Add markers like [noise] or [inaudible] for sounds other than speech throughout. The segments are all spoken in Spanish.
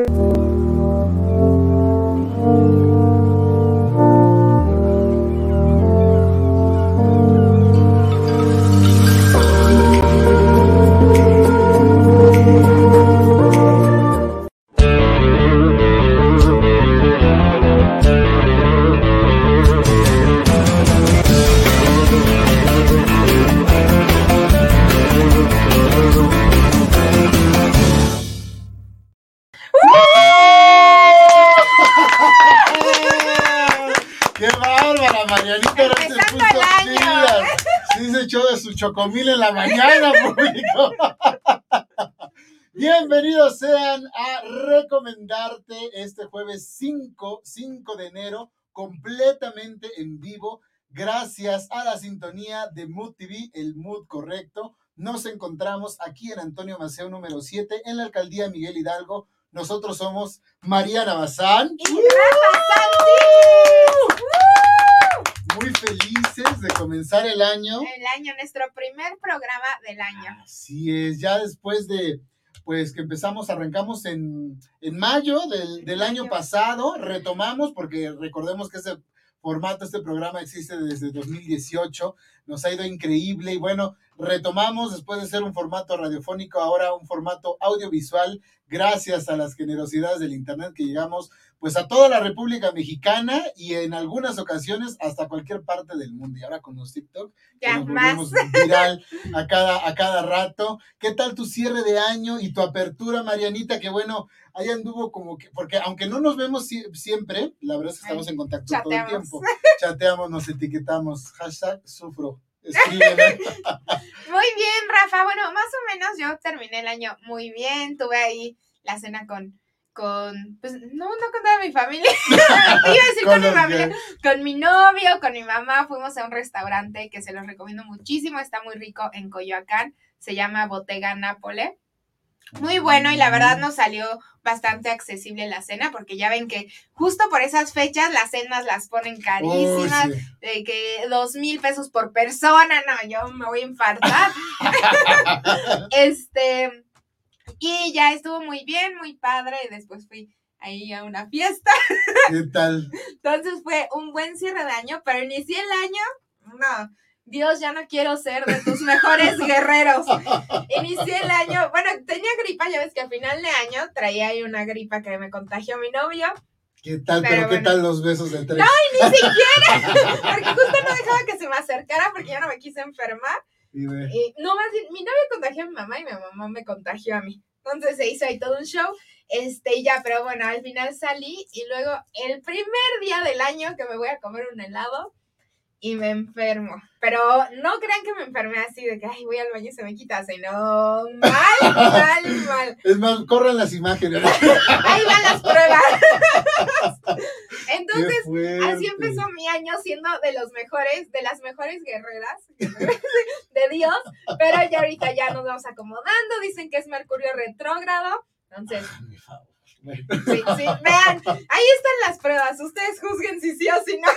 ¡Qué chocomil en la mañana, [laughs] público. [laughs] Bienvenidos sean a recomendarte este jueves 5, 5 de enero, completamente en vivo, gracias a la sintonía de Mood TV, el Mood correcto. Nos encontramos aquí en Antonio Maceo número 7, en la alcaldía Miguel Hidalgo. Nosotros somos Mariana Bazán. Y Rafa. Muy felices de comenzar el año. El año, nuestro primer programa del año. Así es, ya después de, pues que empezamos, arrancamos en, en mayo del, del año pasado, retomamos, porque recordemos que ese formato, este programa existe desde 2018, nos ha ido increíble y bueno, retomamos después de ser un formato radiofónico, ahora un formato audiovisual, gracias a las generosidades del Internet que llegamos pues a toda la República Mexicana y en algunas ocasiones hasta cualquier parte del mundo. Y ahora con los TikTok, que Ya, nos más. volvemos viral a cada, a cada rato. ¿Qué tal tu cierre de año y tu apertura, Marianita? Que bueno, ahí anduvo como que, porque aunque no nos vemos sie- siempre, la verdad es que estamos en contacto todo el tiempo. Chateamos, nos etiquetamos. Hashtag sufro. Escríbeme. [laughs] Muy bien, Rafa. Bueno, más o menos yo terminé el año muy bien. Tuve ahí la cena con, con, pues no, no con toda mi familia. [laughs] Iba a [laughs] decir con, Con mi familia. Con mi novio, con mi mamá. Fuimos a un restaurante que se los recomiendo muchísimo. Está muy rico en Coyoacán. Se llama Bottega Nápole. Muy bueno y la verdad nos salió bastante accesible la cena porque ya ven que justo por esas fechas las cenas las ponen carísimas, sí. de que dos mil pesos por persona, no, yo me voy a infartar. [laughs] este, y ya estuvo muy bien, muy padre, y después fui ahí a una fiesta, ¿Qué tal? entonces fue un buen cierre de año, pero inicié el año, no, Dios, ya no quiero ser de tus mejores guerreros. Inicié el año, bueno, tenía gripa, ya ves que al final de año traía ahí una gripa que me contagió mi novio, ¿Qué tal? Pero Pero, ¿qué tal los besos de tres? ni siquiera, porque justo no dejaba que se me acercara porque yo no me quise enfermar. Y Y, no, más bien, mi novio contagió a mi mamá y mi mamá me contagió a mí. Entonces se hizo ahí todo un show. Este, y ya, pero bueno, al final salí y luego el primer día del año que me voy a comer un helado y me enfermo. Pero no crean que me enfermé así de que, ay, voy al baño y se me quita, sino mal, mal, mal. Es más, corran las imágenes. [laughs] Ahí van las pruebas. [laughs] Entonces. Así empezó mi año siendo de los mejores, de las mejores guerreras [laughs] de Dios, pero ya ahorita ya nos vamos acomodando, dicen que es Mercurio retrógrado, entonces, Ay, sí, sí, vean, ahí están las pruebas, ustedes juzguen si sí o si no.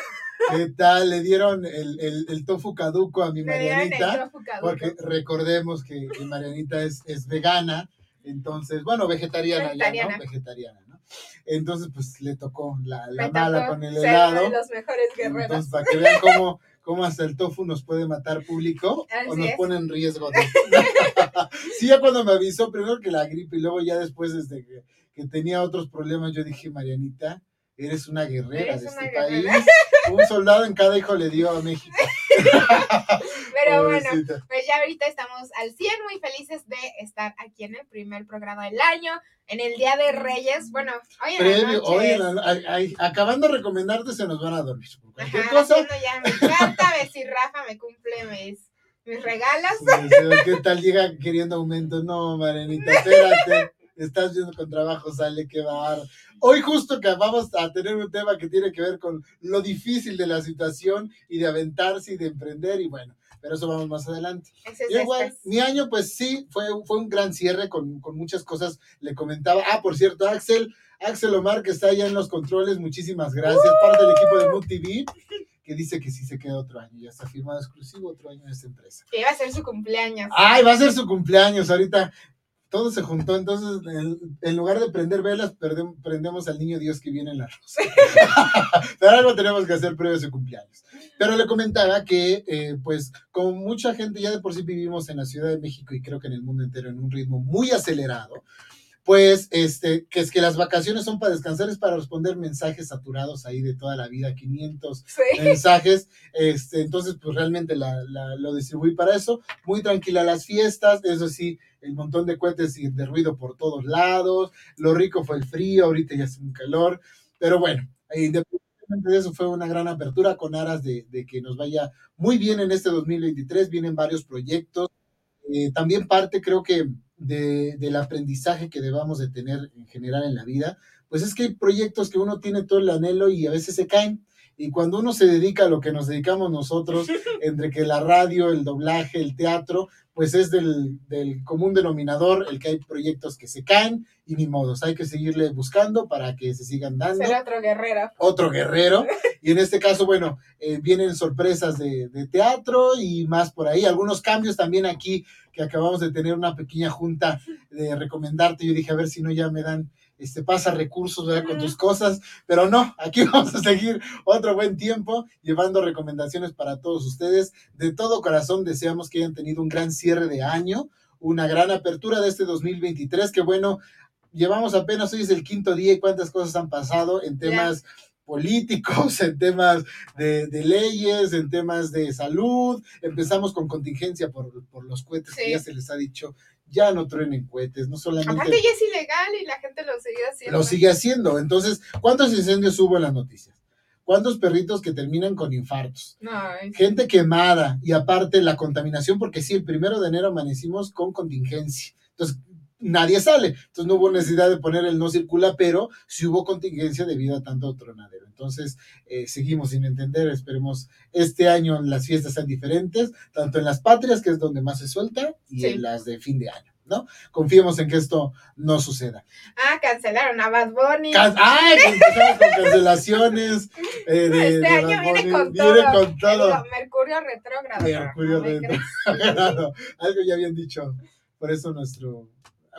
¿Qué tal? Le dieron el, el, el tofu caduco a mi Marianita. Porque recordemos que, que Marianita es, es vegana, entonces, bueno, vegetariana, ya. ¿no? Vegetariana, ¿no? Entonces, pues le tocó la, la mala tocó con el helado. los mejores guerreros. Entonces, para que vean cómo, cómo hasta el tofu nos puede matar público Así o nos es. pone en riesgo. [laughs] sí, ya cuando me avisó, primero que la gripe y luego ya después, desde que, que tenía otros problemas, yo dije, Marianita, eres una guerrera Eres de una este guerrera". país. [laughs] Un soldado en cada hijo le dio a México. Pero bueno, pues ya ahorita estamos al 100 muy felices de estar aquí en el primer programa del año, en el Día de Reyes, bueno, hoy en la Previo, noche hoy en la- ay, ay, acabando de recomendarte, se nos van a dormir. Cualquier Ajá, cosa, ya mi carta, a ver si Rafa me cumple mis, mis regalos. ¿qué tal llega queriendo aumento? No, Marianita, espérate. Estás viendo con trabajo, sale que va Hoy justo que vamos a tener un tema que tiene que ver con lo difícil de la situación y de aventarse y de emprender y bueno, pero eso vamos más adelante. Es igual, este. mi año, pues sí, fue, fue un gran cierre con, con muchas cosas. Le comentaba, ah, por cierto, Axel, Axel Omar, que está allá en los controles, muchísimas gracias. Parte del equipo de Mood TV, que dice que sí se queda otro año, ya está firmado exclusivo otro año en esta empresa. Que iba a ser su cumpleaños. Ay, va a ser su cumpleaños ahorita. Todo se juntó, entonces en, en lugar de prender velas, perdem- prendemos al niño Dios que viene en la rosa. [laughs] Pero algo tenemos que hacer previo a su cumpleaños. Pero le comentaba que, eh, pues, como mucha gente ya de por sí vivimos en la Ciudad de México y creo que en el mundo entero en un ritmo muy acelerado, pues, este, que es que las vacaciones son para descansar, es para responder mensajes saturados ahí de toda la vida, 500 Sí. mensajes, este, entonces pues realmente la, la- lo distribuí para eso, muy tranquila las fiestas, eso sí, el montón de cohetes y de ruido por todos lados, lo rico fue el frío, ahorita ya es un calor, pero bueno, independientemente de eso fue una gran apertura con aras de, de que nos vaya muy bien en este 2023, vienen varios proyectos, eh, también parte creo que de, del aprendizaje que debamos de tener en general en la vida, pues es que hay proyectos que uno tiene todo el anhelo y a veces se caen. Y cuando uno se dedica a lo que nos dedicamos nosotros, [laughs] entre que la radio, el doblaje, el teatro, pues es del, del común denominador el que hay proyectos que se caen y ni modos. Hay que seguirle buscando para que se sigan dando Ser otro guerrero. otro guerrero. Y en este caso, bueno, eh, vienen sorpresas de, de teatro y más por ahí. Algunos cambios también aquí, que acabamos de tener una pequeña junta de recomendarte. Yo dije, a ver si no ya me dan, este, pasa recursos ¿verdad? con tus cosas. Pero no, aquí [laughs] vamos a seguir otro buen tiempo llevando recomendaciones para todos ustedes. De todo corazón deseamos que hayan tenido un gran cierre de año, una gran apertura de este 2023, que bueno, llevamos apenas, hoy es el quinto día y cuántas cosas han pasado en temas políticos, [laughs] en temas de, de leyes, en temas de salud. Empezamos con contingencia por, por los cohetes, que ya se les ha dicho, ya no truenen cohetes, no solamente Aparte ya es ilegal y la gente lo sigue haciendo. lo sigue haciendo. Entonces, ¿cuántos incendios hubo en las noticias? ¿Cuántos perritos que terminan con infartos? No, es- Gente quemada y aparte la contaminación, porque sí, el primero de enero amanecimos con contingencia. Entonces, nadie sale. Entonces, no hubo necesidad de poner el no circula, pero sí hubo contingencia debido a tanto tronadero. Entonces, eh, seguimos sin entender. Esperemos este año las fiestas sean diferentes, tanto en las patrias, que es donde más se suelta, y Sí. en las de fin de año, ¿no? Confiemos en que esto no suceda. Ah, cancelaron a Bad Bunny. Can- ¡Ay! [laughs] Con cancelaciones. eh, de- este de año Bad viene con Viene todo. con todo. Digo, Mercurio retrógrado. Mercurio No. Claro, [laughs] algo ya habían dicho. Por eso nuestro.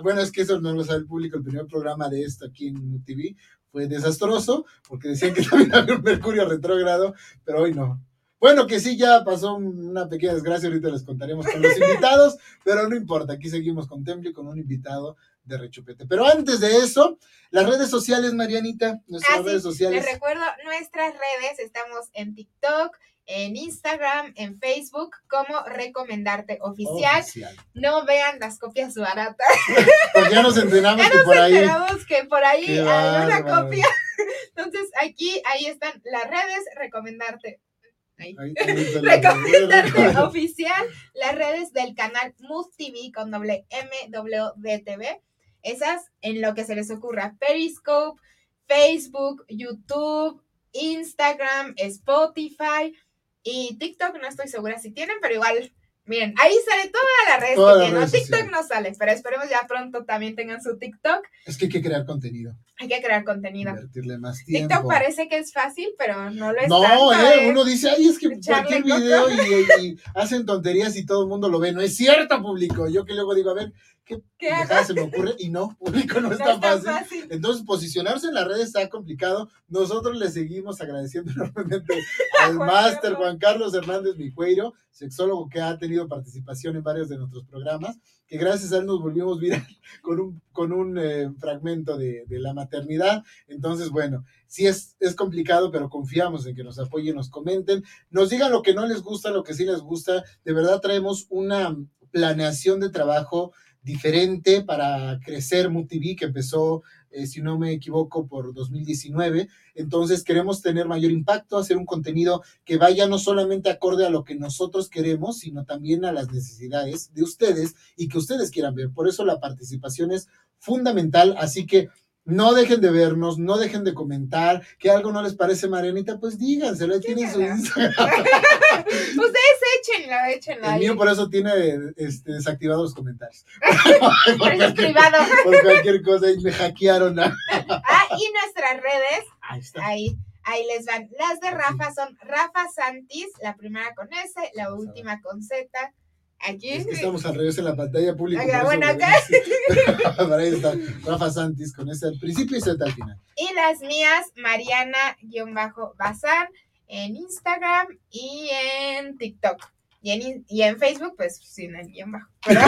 Bueno, es que eso no lo sabe el público. El primer programa de esto aquí en UTV fue desastroso porque decían que [laughs] también había un Mercurio retrógrado, pero hoy no. Bueno, que sí, ya pasó un- una pequeña desgracia. Ahorita les contaremos con los [laughs] invitados, pero no importa. Aquí seguimos con Temple con un invitado de rechupete. Pero antes de eso, las redes sociales, Marianita, nuestras Ah, sí, redes sociales. Les recuerdo nuestras redes, estamos en TikTok, en Instagram, en Facebook, como Recomendarte Oficial. Oficial. No vean las copias baratas. [laughs] Porque ya nos entrenamos Ya que nos por ahí. enteramos que por ahí hay una copia. [laughs] Entonces, aquí, ahí están las redes, Recomendarte. Ahí. Ahí- ahí [laughs] Recomendarte oficial, las redes del canal Mood TV con doble M, TV. Esas en lo que se les ocurra. Periscope, Facebook, YouTube, Instagram, Spotify y TikTok. No estoy segura si tienen, pero igual, miren, ahí sale todas las redes Todas que tienen. TikTok no sale, pero esperemos ya pronto también tengan su TikTok. Es que hay que crear contenido, Hay que crear contenido. invertirle más tiempo. TikTok parece que es fácil, pero no lo es no, tanto, eh, ¿eh? uno dice, ay, es que cualquier video y, y hacen tonterías y todo el mundo lo ve. No es cierto, público. Yo que luego digo, a ver, ¿qué, ¿Qué hago? se me ocurre? Y no, público, no [laughs] No está fácil. fácil. Entonces, posicionarse en las redes está complicado. Nosotros le seguimos agradeciendo [laughs] enormemente al máster. Juan Carlos Hernández Mijueiro, sexólogo que ha tenido participación en varios de nuestros programas, que gracias a él nos volvimos viral [laughs] con un, con un eh, fragmento de, de la maternidad. Entonces, bueno, sí es, es complicado, pero confiamos en que nos apoyen, nos comenten, nos digan lo que no les gusta, lo que sí les gusta. De verdad traemos una planeación de trabajo diferente para crecer MUTV, que empezó, eh, si no me equivoco, por 2019. Entonces queremos tener mayor impacto, hacer un contenido que vaya no solamente acorde a lo que nosotros queremos, sino también a las necesidades de ustedes y que ustedes quieran ver. Por eso la participación es fundamental, así que no dejen de vernos, no dejen de comentar, que algo no les parece Marianita, pues díganselo, tienen su. Instagram. [laughs] Ustedes échenlo, échenlo El mío por eso tiene este, desactivados los comentarios. [laughs] [laughs] Por eso es privado. por cualquier cosa y me hackearon. ah. Ah, y nuestras redes, Ahí está. ahí, ahí les van. Las de Rafa son Rafa Santis, la primera con S, la última con Z. Aquí. Es que estamos al revés en la pantalla pública. Bueno, acá. [laughs] [laughs] Por ahí está Rafa Santis con ese al principio y Z al final. Y las mías, Mariana-Bazán, en Instagram y en TikTok. Y en, y en Facebook, pues sin el guion bajo. [laughs] Pero,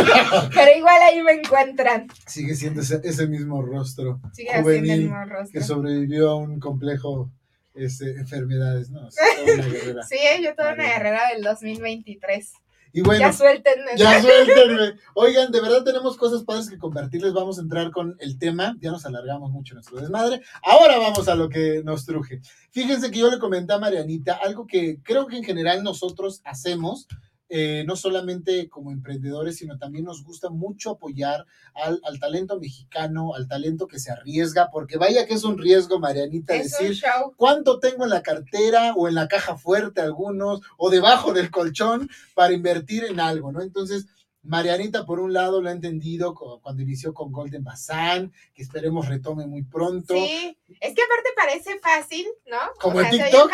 pero igual ahí me encuentran. Sigue siendo ese, ese mismo rostro Sigue haciendo el Juvenil, mismo rostro. que sobrevivió a un complejo este, enfermedades, ¿no? O sea, toda una guerrera. Sí, yo toda una guerrera del 2023. Y bueno, ya suéltenme. Ya suéltenme. Oigan, de verdad tenemos cosas padres que compartirles. Vamos a entrar con el tema. Ya nos alargamos mucho nuestro desmadre. Ahora vamos a lo que nos truje. Fíjense que yo le comenté a Marianita algo que creo que en general nosotros hacemos. Eh, no solamente como emprendedores, sino también nos gusta mucho apoyar al, al talento mexicano, al talento que se arriesga, porque vaya que es un riesgo, Marianita, es decir, cuánto tengo en la cartera o en la caja fuerte algunos o debajo del colchón para invertir en algo, ¿no? Entonces, Marianita por un lado lo ha entendido cu- cuando inició con Golden Bazán, que esperemos retome muy pronto. Sí, es que aparte parece fácil, ¿no? Como en se oye TikTok,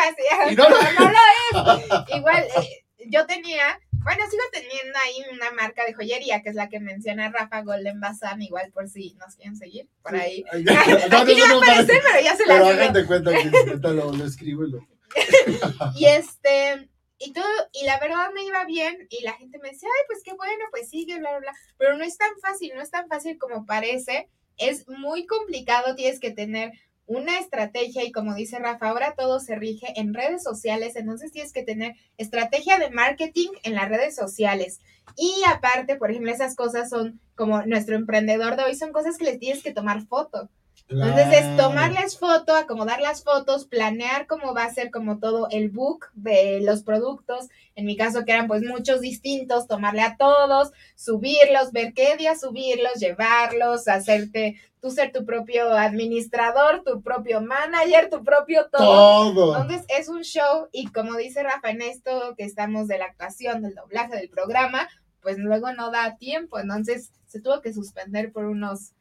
y no lo [laughs] no lo es. Igual, eh, yo tenía, bueno, sigo teniendo ahí una marca de joyería, que es la que menciona Rafa Golden Bazán, igual por si nos quieren seguir, por ahí. [laughs] No, Aquí no pero ya se Pero la digo. de cuenta que lo, lo escribo y lo... [laughs] Y este, y todo, y la verdad me iba bien, y la gente me decía, ay, pues qué bueno, pues sigue, bla, bla, bla. Pero no es tan fácil, no es tan fácil como parece. Es muy complicado, tienes que tener una estrategia, y como dice Rafa, ahora todo se rige en redes sociales, entonces tienes que tener estrategia de marketing en las redes sociales. Y aparte, por ejemplo, esas cosas son como nuestro emprendedor de hoy, son cosas que les tienes que tomar foto. Entonces es tomarles foto, acomodar las fotos, planear cómo va a ser como todo el book de los productos. En mi caso que eran pues muchos distintos, tomarle a todos, subirlos, ver qué día subirlos, llevarlos, hacerte, tú ser tu propio administrador, tu propio manager, tu propio todo. Todo. Entonces es un show y como dice Rafa en esto que estamos de la actuación, del doblaje, del programa, pues luego no da tiempo, entonces se tuvo que suspender por unos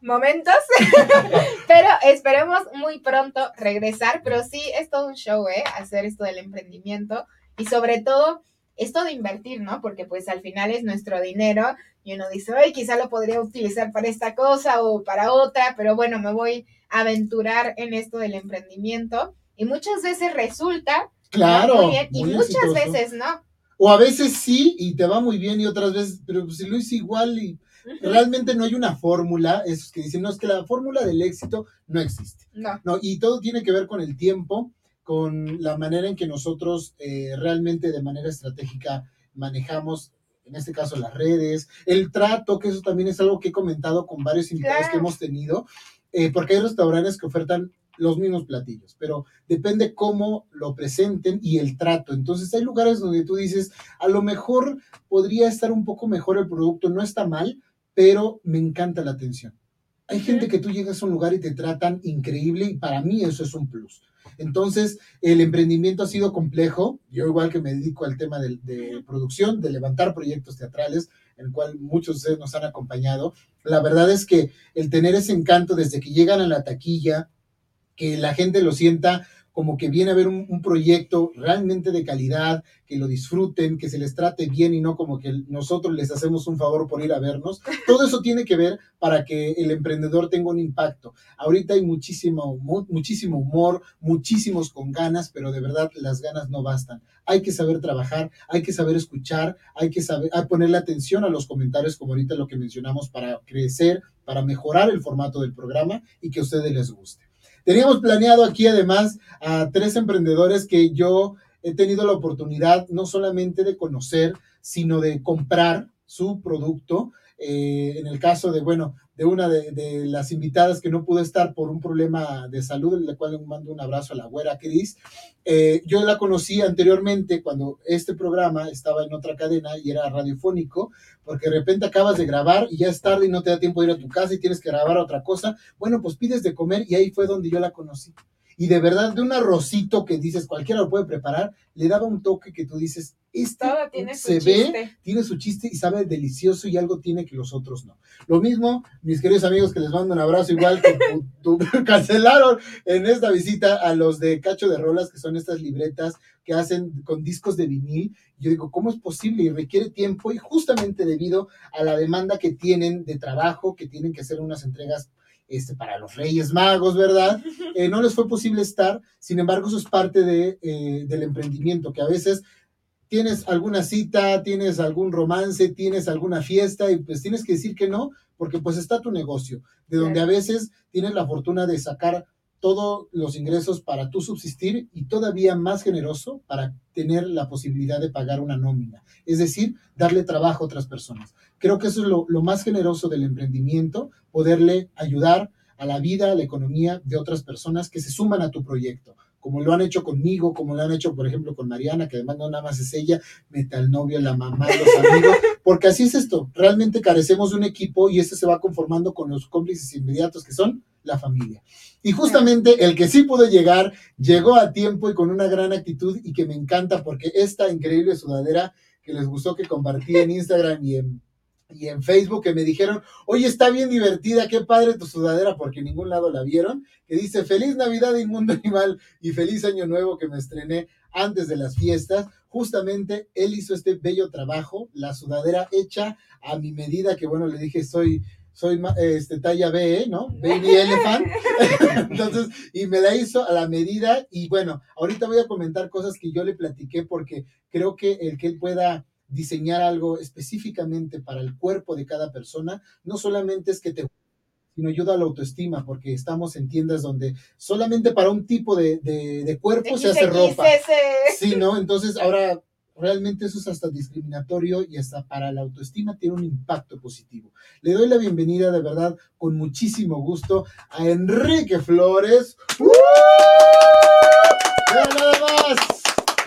momentos, [laughs] pero esperemos muy pronto regresar, pero sí es todo un show, ¿eh? Hacer esto del emprendimiento y sobre todo esto de invertir, ¿no? Porque pues al final es nuestro dinero y uno dice, ay, quizá lo podría utilizar para esta cosa o para otra, pero bueno, me voy a aventurar en esto del emprendimiento y muchas veces resulta. Claro. muy bien y muchas exitoso. veces no. O a veces sí y te va muy bien y otras veces, pero si lo hice igual y realmente no hay una fórmula, esos que dicen, no, es que la fórmula del éxito no existe. No, No, y todo tiene que ver con el tiempo, con la manera en que nosotros eh, realmente de manera estratégica manejamos, en este caso, las redes, el trato, que eso también es algo que he comentado con varios invitados Claro. que hemos tenido, eh, porque hay restaurantes que ofertan los mismos platillos, pero depende cómo lo presenten y el trato. Entonces hay lugares donde tú dices, a lo mejor podría estar un poco mejor el producto, no está mal, pero me encanta la atención. Hay gente que tú llegas a un lugar y te tratan increíble y para mí eso es un plus. Entonces, el emprendimiento ha sido complejo. Yo igual que me dedico al tema de, de producción, de levantar proyectos teatrales, en el cual muchos de ustedes nos han acompañado. La verdad es que el tener ese encanto desde que llegan a la taquilla, que la gente lo sienta como que viene a ver un, un proyecto realmente de calidad, que lo disfruten, que se les trate bien y no como que nosotros les hacemos un favor por ir a vernos. [laughs] Todo eso tiene que ver para que el emprendedor tenga un impacto. Ahorita hay muchísimo, mu- muchísimo humor, muchísimos con ganas, pero de verdad las ganas no bastan. Hay que saber trabajar, hay que saber escuchar, hay que saber hay ponerle atención a los comentarios, como ahorita lo que mencionamos, para crecer, para mejorar el formato del programa y que a ustedes les guste. Teníamos planeado aquí además a tres emprendedores que yo he tenido la oportunidad no solamente de conocer, sino de comprar su producto. Eh, en el caso de, bueno, de una de, las invitadas que no pudo estar por un problema de salud, en cual le mando un abrazo a la güera Cris. Eh, yo la conocí anteriormente cuando este programa estaba en otra cadena y era radiofónico, porque de repente acabas de grabar y ya es tarde y no te da tiempo de ir a tu casa y tienes que grabar otra cosa. Bueno, pues pides de comer y ahí fue donde yo la conocí. Y de verdad de un arrocito que dices cualquiera lo puede preparar, le daba un toque que tú dices, este se ve, tiene su chiste y sabe delicioso y algo tiene que los otros no. Lo mismo, mis queridos amigos que les mando un abrazo, igual que tú, [laughs] [laughs] cancelaron en esta visita a los de Cacho de Rolas, que son estas libretas que hacen con discos de vinil. Yo digo, ¿cómo es posible? Y requiere tiempo y justamente debido a la demanda que tienen de trabajo, que tienen que hacer unas entregas este, para los Reyes Magos, ¿verdad? [laughs] Eh, no les fue posible estar, sin embargo, eso es parte de, eh, del emprendimiento, que a veces tienes alguna cita, tienes algún romance, tienes alguna fiesta y pues tienes que decir que no, porque pues está tu negocio, de donde a veces tienes la fortuna de sacar todos los ingresos para tu subsistir y todavía más generoso para tener la posibilidad de pagar una nómina, es decir, darle trabajo a otras personas. Creo que eso es lo, lo más generoso del emprendimiento, poderle ayudar a la vida, a la economía de otras personas que se suman a tu proyecto como lo han hecho conmigo, como lo han hecho, por ejemplo, con Mariana, que además no nada más es ella, mete al novio, la mamá, los [laughs] amigos, porque así es esto, realmente carecemos de un equipo y este se va conformando con los cómplices inmediatos que son la familia. Y justamente el que sí pudo llegar, llegó a tiempo y con una gran actitud y que me encanta porque esta increíble sudadera que les gustó que compartí en Instagram y en y en Facebook que me dijeron, oye, está bien divertida, qué padre tu sudadera, porque en ningún lado la vieron, que dice, feliz Navidad, inmundo animal, y feliz año nuevo que me estrené antes de las fiestas. Justamente él hizo este bello trabajo, la sudadera hecha a mi medida, que bueno, le dije, soy, soy este, talla B, ¿no? Baby [laughs] Elephant. [laughs] Entonces, y me la hizo a la medida, y bueno, ahorita voy a comentar cosas que yo le platiqué, porque creo que el que él pueda diseñar algo específicamente para el cuerpo de cada persona, no solamente es que te sino ayuda a la autoestima, porque estamos en tiendas donde solamente para un tipo de, cuerpo se hace ropa. Sí, ¿no? Entonces ahora realmente eso es hasta discriminatorio y hasta para la autoestima tiene un impacto positivo. Le doy la bienvenida de verdad con muchísimo gusto a Enrique Flores. ¡Uh! Nada más.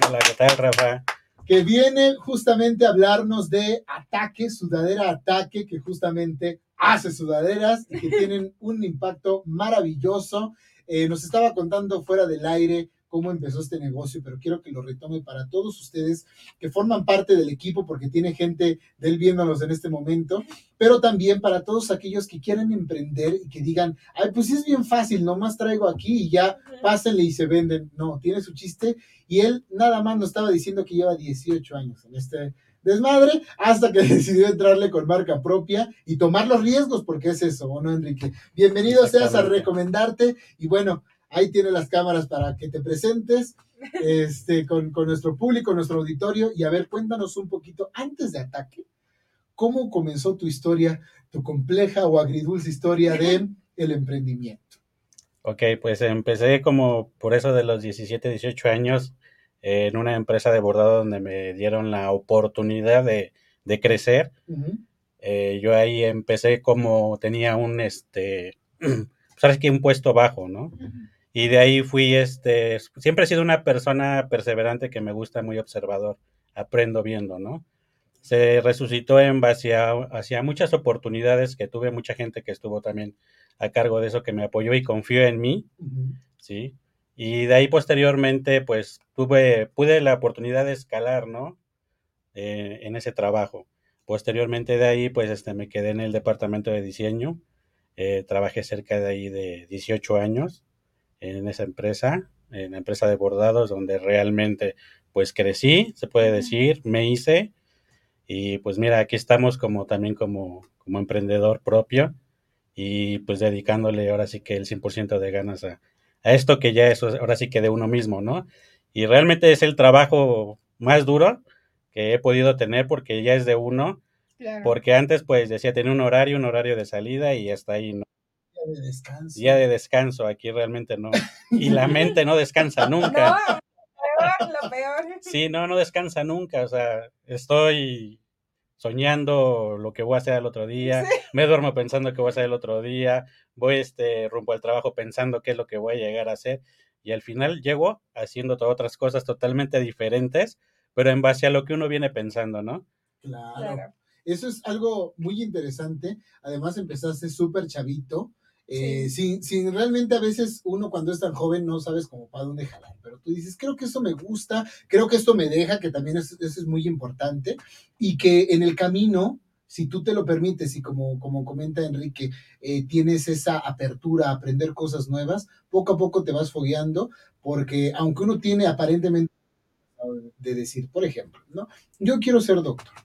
Hola, ¿qué tal, Rafa? Que viene justamente a hablarnos de Ataque, Sudadera Ataque, que justamente hace sudaderas y que [laughs] tienen un impacto maravilloso. Eh, nos estaba contando fuera del aire cómo empezó este negocio, pero quiero que lo retome para todos ustedes que forman parte del equipo, porque tiene gente de él viéndonos en este momento, pero también para todos aquellos que quieren emprender y que digan, ay, pues es bien fácil, nomás traigo aquí y ya pásenle y se venden. No, tiene su chiste y él nada más nos estaba diciendo que lleva 18 años en este desmadre hasta que [laughs] decidió entrarle con marca propia y tomar los riesgos, porque es eso, ¿o no, Enrique? Bienvenido seas a recomendarte y bueno, Ahí tiene las cámaras para que te presentes [laughs] este, con, nuestro público, nuestro auditorio. Y a ver, cuéntanos un poquito, antes de ataque, ¿cómo comenzó tu historia, tu compleja o agridulce historia de [laughs] el emprendimiento? Ok, pues empecé como por eso de los 17, 18 años en una empresa de bordado donde me dieron la oportunidad de, crecer. Eh, yo ahí empecé como tenía un, este, [clears throat] sabes que un puesto bajo, ¿no? Y de ahí fui, este, siempre he sido una persona perseverante que me gusta, muy observador, aprendo viendo, ¿no? Se resucitó en base a, hacia muchas oportunidades que tuve, mucha gente que estuvo también a cargo de eso, que me apoyó y confió en mí, ¿sí? Y de ahí posteriormente, pues, tuve, pude la oportunidad de escalar, ¿no? Eh, en ese trabajo. Posteriormente de ahí, pues, este, me quedé en el departamento de diseño, eh, trabajé cerca de ahí de 18 años, en esa empresa, en la empresa de bordados, donde realmente pues crecí, se puede decir, me hice y pues mira, aquí estamos como también como, como emprendedor propio y pues dedicándole ahora sí que el 100% de ganas a, a esto que ya es ahora sí que de uno mismo, ¿no? Y realmente es el trabajo más duro que he podido tener porque ya es de uno, porque antes pues decía tener un horario, un horario de salida y hasta ahí, ¿no? De descanso. Día de descanso, aquí realmente no. Y la mente no descansa [laughs] nunca. No, peor, lo peor. Sí, no, no descansa nunca. O sea, estoy soñando lo que voy a hacer el otro día, me duermo pensando que voy a hacer el otro día, voy este rumbo al trabajo pensando qué es lo que voy a llegar a hacer y al final llego haciendo todas otras cosas totalmente diferentes, pero en base a lo que uno viene pensando, ¿no? Claro. Eso es algo muy interesante. Además empezaste súper chavito, Eh, sin, realmente a veces uno cuando es tan joven no sabes como para dónde jalar, pero tú dices, creo que esto me gusta, creo que esto me deja, que también es, eso es muy importante, y que en el camino, si tú te lo permites y como, como comenta Enrique, eh, tienes esa apertura a aprender cosas nuevas, poco a poco te vas fogueando, porque aunque uno tiene aparentemente de decir, por ejemplo, ¿no? Yo quiero ser doctor,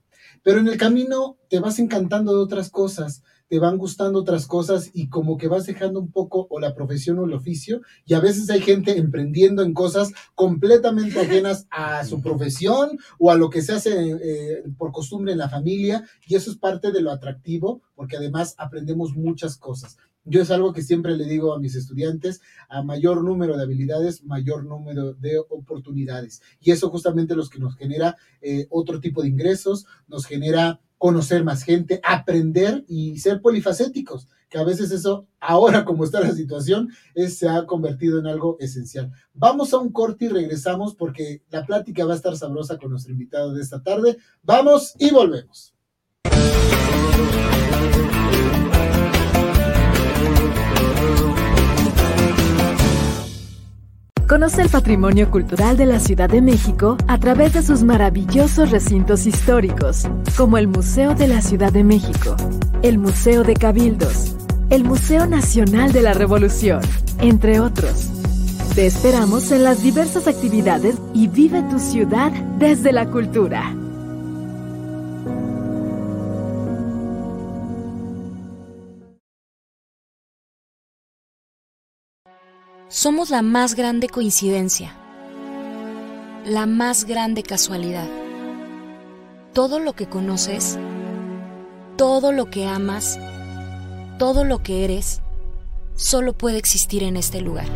pero en el camino te vas encantando de otras cosas, te van gustando otras cosas y como que vas dejando un poco o la profesión o el oficio y a veces hay gente emprendiendo en cosas completamente ajenas a su profesión o a lo que se hace eh, por costumbre en la familia y eso es parte de lo atractivo porque además aprendemos muchas cosas. Yo es algo que siempre le digo a mis estudiantes, a mayor número de habilidades, mayor número de oportunidades. Y eso justamente los que nos genera eh, otro tipo de ingresos, nos genera conocer más gente, aprender y ser polifacéticos, que a veces eso, ahora como está la situación, es, se ha convertido en algo esencial. Vamos a un corte y regresamos porque la plática va a estar sabrosa con nuestro invitado de esta tarde. Vamos y volvemos. Conoce el patrimonio cultural de la Ciudad de México a través de sus maravillosos recintos históricos, como el Museo de la Ciudad de México, el Museo de Cabildos, el Museo Nacional de la Revolución, entre otros. Te esperamos en las diversas actividades y vive tu ciudad desde la cultura. Somos la más grande coincidencia, la más grande casualidad. Todo lo que conoces, todo lo que amas, todo lo que eres, solo puede existir en este lugar.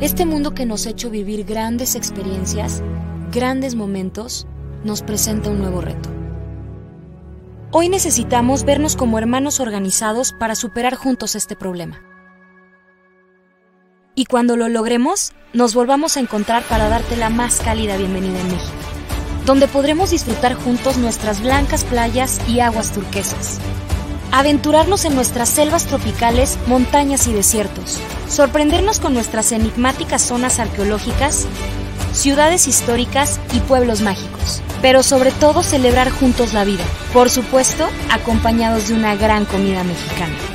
Este mundo que nos ha hecho vivir grandes experiencias, grandes momentos, nos presenta un nuevo reto. Hoy necesitamos vernos como hermanos organizados para superar juntos este problema y cuando lo logremos, nos volvamos a encontrar para darte la más cálida bienvenida en México, donde podremos disfrutar juntos nuestras blancas playas y aguas turquesas. Aventurarnos en nuestras selvas tropicales, montañas y desiertos. Sorprendernos con nuestras enigmáticas zonas arqueológicas, ciudades históricas y pueblos mágicos. Pero sobre todo celebrar juntos la vida. Por supuesto, acompañados de una gran comida mexicana.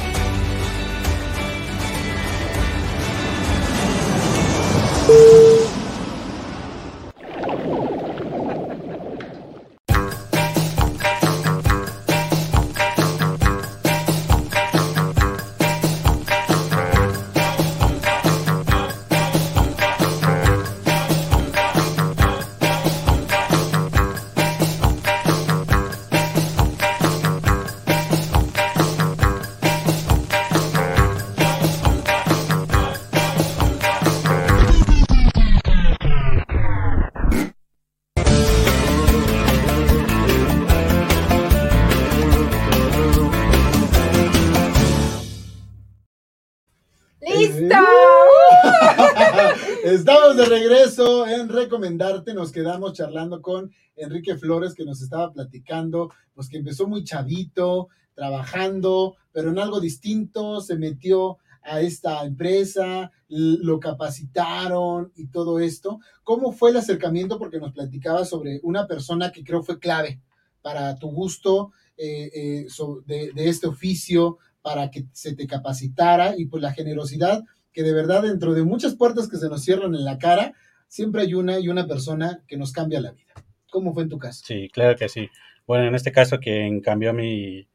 Nos quedamos charlando con Enrique Flores, que nos estaba platicando, pues que empezó muy chavito, trabajando, pero en algo distinto, se metió a esta empresa, lo capacitaron y todo esto. ¿Cómo fue el acercamiento? Porque nos platicaba sobre una persona que creo fue clave para tu gusto eh, eh, de, de este oficio, para que se te capacitara y pues la generosidad que de verdad dentro de muchas puertas que se nos cierran en la cara, siempre hay una y una persona que nos cambia la vida. ¿Cómo fue en tu caso? Sí, claro que sí. Bueno, en este caso quien cambió mi...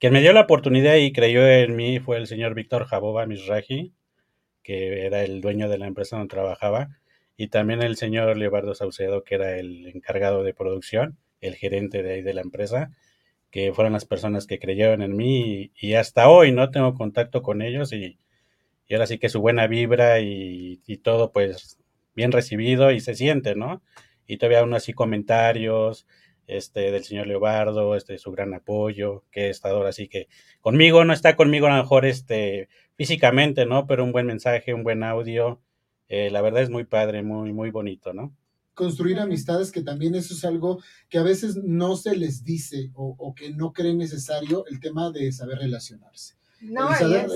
Quien me dio la oportunidad y creyó en mí fue el señor Víctor Jaboba Misraji, que era el dueño de la empresa donde trabajaba, y también el señor Leobardo Saucedo, que era el encargado de producción, el gerente de ahí de la empresa, que fueron las personas que creyeron en mí y, y hasta hoy no tengo contacto con ellos y y ahora sí que su buena vibra y, todo pues bien recibido y se siente, ¿no? Y todavía aún así comentarios este, del señor Leobardo, este, su gran apoyo, que estado ahora sí que conmigo, no está conmigo a lo mejor este, físicamente, ¿no? Pero un buen mensaje, un buen audio, eh, la verdad es muy padre, muy, muy bonito, ¿no? Construir amistades, que también eso es algo que a veces no se les dice o, o que no creen necesario, el tema de saber relacionarse No, El saber-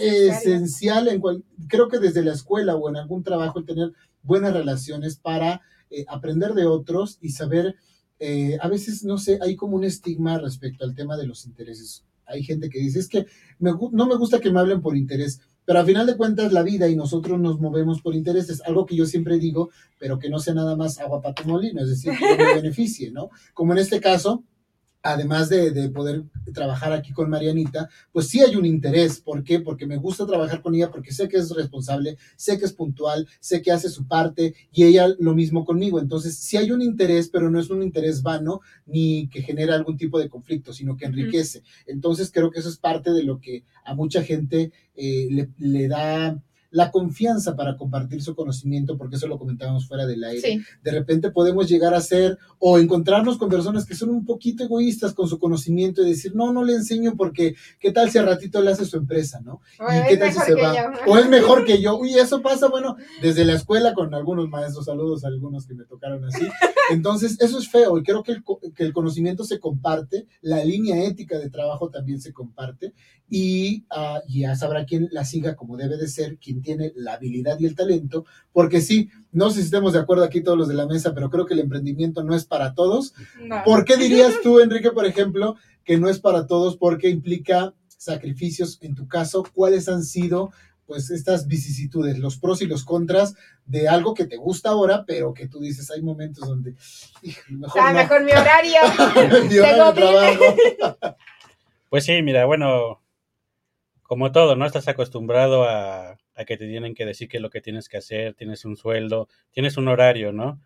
y es la- esencial en cual, creo que desde la escuela o en algún trabajo el tener buenas relaciones para eh, aprender de otros y saber, eh, a veces, no sé, hay como un estigma respecto al tema de los intereses. Hay gente que dice, es que me no me gusta que me hablen por interés, pero a final de cuentas la vida y nosotros nos movemos por intereses, algo que yo siempre digo, pero que no sea nada más agua para tu molino, es decir, que me [laughs] beneficie, ¿no? Como en este caso, además de, de poder trabajar aquí con Marianita, pues sí hay un interés. ¿Por qué? Porque me gusta trabajar con ella, porque sé que es responsable, sé que es puntual, sé que hace su parte y ella lo mismo conmigo. Entonces, sí hay un interés, pero no es un interés vano ni que genera algún tipo de conflicto, sino que enriquece. Entonces, creo que eso es parte de lo que a mucha gente eh, le, le da la confianza para compartir su conocimiento, porque eso lo comentábamos fuera del aire Sí, de repente podemos llegar a ser o encontrarnos con personas que son un poquito egoístas con su conocimiento y decir, no, no le enseño porque qué tal si al ratito le hace su empresa, ¿no? o ¿Y es qué tal si mejor se que va? yo. O es mejor que yo. Uy, eso pasa, bueno, desde la escuela con algunos maestros, saludos a algunos que me tocaron así. Entonces, eso es feo y creo que el, que el conocimiento se comparte, la línea ética de trabajo también se comparte y ah, ya sabrá quién la siga como debe de ser, quien tiene la habilidad y el talento, porque sí, no sé si estemos de acuerdo aquí todos los de la mesa, pero creo que el emprendimiento no es para todos. No. ¿Por qué [laughs] dirías tú, Enrique, por ejemplo, que no es para todos porque implica sacrificios? En tu caso, ¿cuáles han sido pues estas vicisitudes, los pros y los contras de algo que te gusta ahora, pero que tú dices, hay momentos donde, "Híjole, mejor Ah, no. mejor mi horario. [laughs] Mi hora de Tengo trabajo. [laughs] Pues sí, mira, bueno, como todo, ¿no? Estás acostumbrado a, a que te tienen que decir qué es lo que tienes que hacer, tienes un sueldo, tienes un horario, ¿no?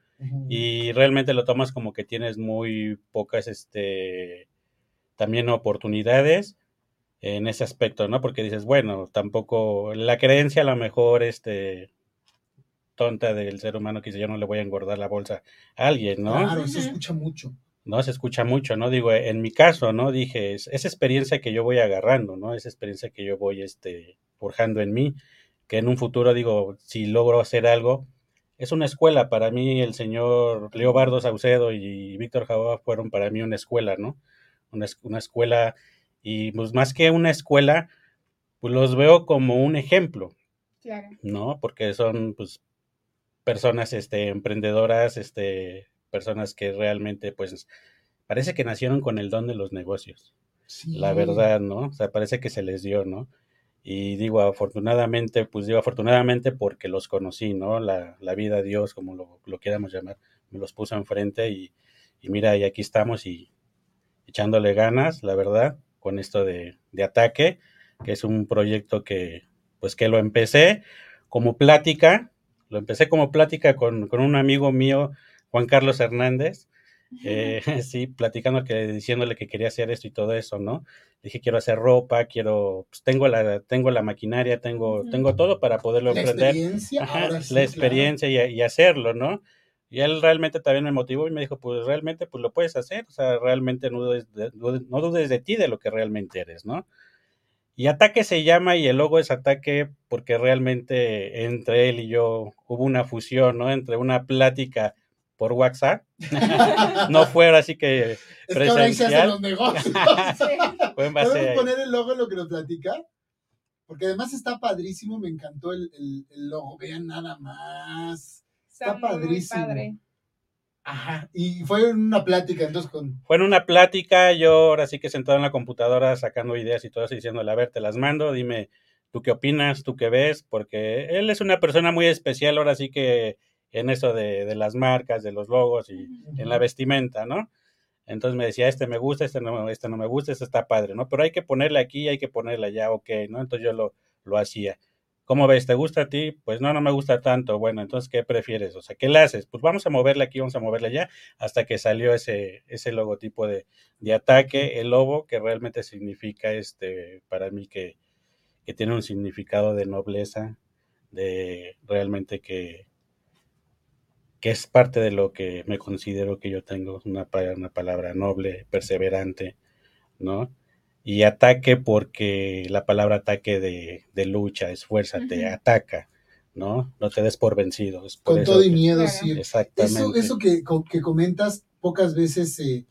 Y realmente lo tomas como que tienes muy pocas, este, también oportunidades en ese aspecto, ¿no? Porque dices, bueno, tampoco, la creencia a lo mejor, este, tonta del ser humano que dice, yo no le voy a engordar la bolsa a alguien, ¿no? Claro, Ujú. escucha mucho. ¿no? Se escucha mucho, ¿no? Digo, en mi caso, ¿no? Dije, es, esa experiencia que yo voy agarrando, ¿no? Esa experiencia que yo voy, este, forjando en mí, que en un futuro, digo, si logro hacer algo, es una escuela. Para mí, el señor Leobardo Saucedo y Víctor Jabá fueron para mí una escuela, ¿no? Una, es- una escuela, y pues más que una escuela, pues los veo como un ejemplo, Claro. ¿no? Porque son, pues, personas, este, emprendedoras, este, personas que realmente, pues, parece que nacieron con el don de los negocios, Sí. la verdad, ¿no? O sea, parece que se les dio, ¿no? Y digo, afortunadamente, pues digo afortunadamente porque los conocí, ¿no? La, la vida, Dios, como lo, lo quieramos llamar, me los puso enfrente y, y mira, y aquí estamos y echándole ganas, la verdad, con esto de, de ataque, que es un proyecto que, pues que lo empecé como plática, lo empecé como plática con, con un amigo mío, Juan Carlos Hernández, eh, [laughs] [laughs] sí, platicando que, diciéndole que quería hacer esto y todo eso, ¿no? Dije, quiero hacer ropa, quiero, pues tengo la, tengo la maquinaria, tengo, tengo todo para poderlo La emprender. experiencia, Ajá, ahora sí, la claro. experiencia y, y hacerlo, ¿no? Y él realmente también me motivó y me dijo, pues realmente pues lo puedes hacer, o sea, realmente no dudes de, no dudes de ti de lo que realmente eres, ¿no? Y Ataque se llama y el logo es Ataque porque realmente entre él y yo hubo una fusión, ¿no? Entre una plática por WhatsApp, [laughs] no fue ahora sí que Es que ahora ahí se hacen los negocios. en ¿Podemos poner el logo en lo que nos platica? Porque además está padrísimo, me encantó el, el- el logo. Vean nada más. Está padrísimo. padre. Ajá. Y fue una plática, entonces con. Fue en una plática, yo ahora sí que sentado en la computadora sacando ideas y todo eso, diciéndole, a ver, te las mando, dime tú qué opinas, tú qué ves, porque él es una persona muy especial ahora sí que en eso de, de las marcas, de los logos y en la vestimenta, ¿no? Entonces me decía, este me gusta, este no, este no me gusta, este está padre, ¿no? Pero hay que ponerle aquí, hay que ponerle allá, ok, ¿no? Entonces yo lo, lo hacía. ¿Cómo ves? ¿Te gusta a ti? Pues no, no me gusta tanto. Bueno, entonces, ¿qué prefieres? O sea, ¿qué le haces? Pues vamos a moverle aquí, vamos a moverle allá, hasta que salió ese, ese logotipo de, de ataque, el lobo, que realmente significa, este, para mí, que, que tiene un significado de nobleza, de realmente que, que es parte de lo que me considero que yo tengo, una, una palabra noble, perseverante, ¿no? Y ataque porque la palabra ataque de, de lucha, esfuérzate, Ujú. ataca, ¿no? No te des por vencido. es por Con eso todo y miedo, sí. Exactamente. Eso, eso que, que comentas, pocas veces eh,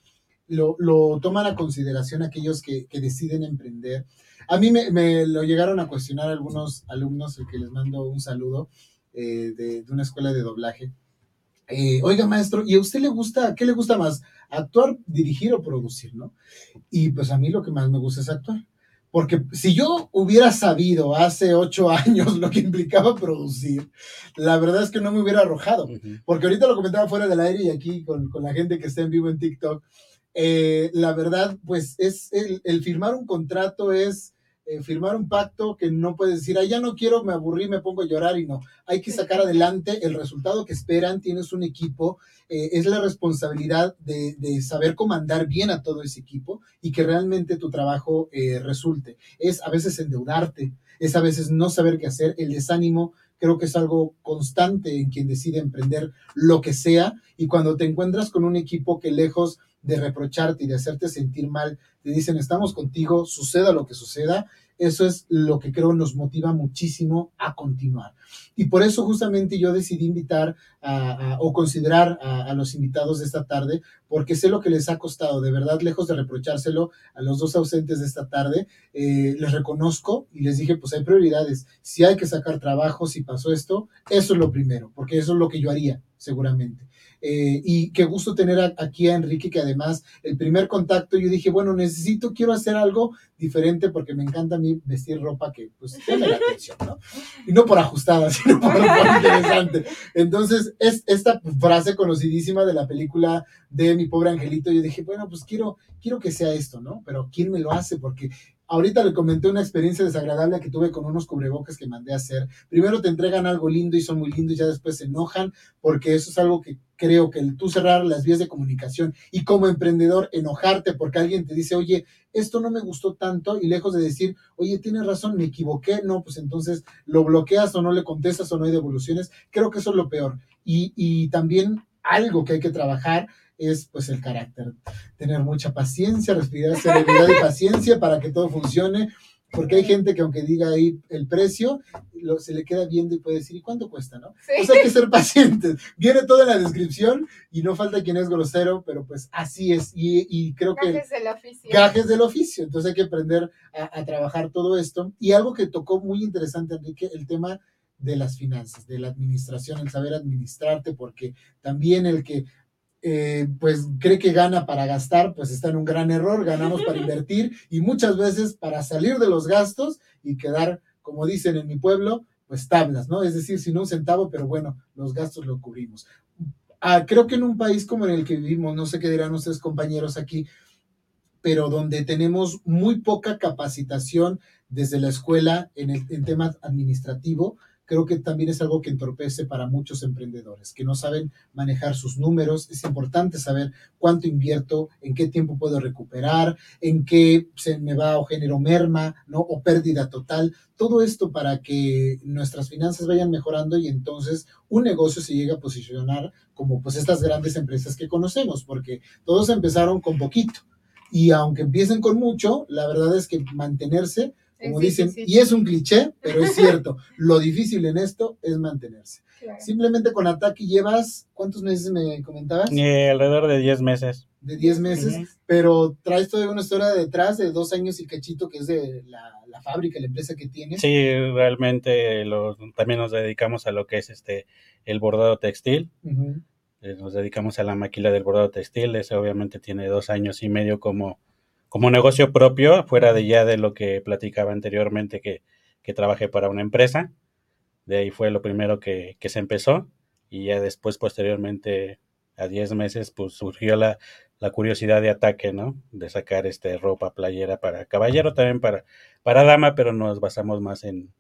lo, lo toman a consideración aquellos que, que deciden emprender. A mí me, lo llegaron a cuestionar algunos alumnos, el que les mando un saludo, eh, de, una escuela de doblaje. Eh, oiga, maestro, ¿y a usted le gusta, qué le gusta más? ¿Actuar, dirigir o producir, no? Y pues a mí lo que más me gusta es actuar. Porque si yo hubiera sabido hace ocho [laughs] años lo que implicaba producir, la verdad es que no me hubiera arrojado. Porque ahorita lo comentaba fuera del aire y aquí con, con la gente que está en vivo en TikTok, eh, la verdad, pues es el, firmar un contrato es eh, firmar un pacto que no puedes decir, ah, ya no quiero, me aburrí, me pongo a llorar y no. Hay que sacar adelante el resultado que esperan, tienes un equipo, eh, es la responsabilidad de, saber comandar bien a todo ese equipo y que realmente tu trabajo resulte. Es a veces endeudarte, es a veces no saber qué hacer, el desánimo creo que es algo constante en quien decide emprender lo que sea y cuando te encuentras con un equipo que lejos de reprocharte y de hacerte sentir mal, te dicen estamos contigo, suceda lo que suceda, eso es lo que creo nos motiva muchísimo a continuar. Y por eso justamente yo decidí invitar o considerar a, los invitados de esta tarde, porque sé lo que les ha costado, de verdad, lejos de reprochárselo a los dos ausentes de esta tarde, eh, les reconozco y les dije, pues hay prioridades. Si hay que sacar trabajo, si pasó esto, eso es lo primero, porque eso es lo que yo haría, seguramente. Eh, y qué gusto tener aquí a Enrique, que además el primer contacto yo dije, bueno, necesito, quiero hacer algo diferente porque me encanta a mí vestir ropa que pues llame la atención, ¿no? Y no por ajustada, [laughs] sino por, interesante. Entonces, es esta frase conocidísima de la película de Mi Pobre Angelito, yo dije, bueno, pues quiero, quiero que sea esto, ¿no? Pero ¿quién me lo hace? Porque Ahorita le comenté una experiencia desagradable que tuve con unos cubrebocas que mandé a hacer. Primero te entregan algo lindo y son muy lindos y ya después se enojan porque eso es algo que creo que el tú cerrar las vías de comunicación y como emprendedor enojarte porque alguien te dice, oye, esto no me gustó tanto y lejos de decir, oye, tienes razón, me equivoqué, no, pues entonces lo bloqueas o no le contestas o no hay devoluciones. Creo que eso es lo peor. Y, y también algo que hay que trabajar es pues el carácter. Tener mucha paciencia, respirar serenidad y [laughs] paciencia para que todo funcione, porque hay gente que aunque diga ahí el precio, lo, se le queda viendo y puede decir, ¿y cuánto cuesta, no? Pues hay que ser [laughs] pacientes. Viene todo en la descripción y no falta quien es grosero, pero pues así es. Y, creo que... Gajes del oficio. Gajes del oficio. Entonces hay que aprender a, a trabajar todo esto. Y algo que tocó muy interesante, Enrique, el tema de las finanzas, de la administración, el saber administrarte, porque también el que eh, pues cree que gana para gastar, pues está en un gran error, ganamos para invertir y muchas veces para salir de los gastos y quedar, como dicen en mi pueblo, pues tablas, ¿no? Es decir, sin un centavo, pero bueno, los gastos lo cubrimos. Ah, creo que en un país como en el que vivimos, no sé qué dirán ustedes compañeros aquí, pero donde tenemos muy poca capacitación desde la escuela en el en tema administrativo, creo que también es algo que entorpece para muchos emprendedores, que no saben manejar sus números. Es importante saber cuánto invierto, en qué tiempo puedo recuperar, en qué se me va o genero merma, ¿no? O pérdida total. Todo esto para que nuestras finanzas vayan mejorando y entonces un negocio se llegue a posicionar como pues estas grandes empresas que conocemos, porque todos empezaron con poquito. Y aunque empiecen con mucho, la verdad es que mantenerse como dicen, y es un cliché, pero es cierto, [laughs] lo difícil en esto es mantenerse. Simplemente con Ataque llevas, ¿cuántos meses me comentabas? Eh, alrededor de 10 meses. De 10 meses, pero traes toda una historia detrás de dos años y cachito que es de la, fábrica, la empresa que tienes. Sí, realmente también nos dedicamos a lo que es este el bordado textil. Eh, nos dedicamos a la maquila del bordado textil, ese obviamente tiene dos años y medio como como negocio propio, fuera de ya de lo que platicaba anteriormente, que, que trabajé para una empresa. De ahí fue lo primero que, se empezó y ya después, posteriormente, a 10 meses, pues surgió la, curiosidad de ataque, ¿no? De sacar este ropa, playera para caballero, también para, para dama, pero nos basamos más en,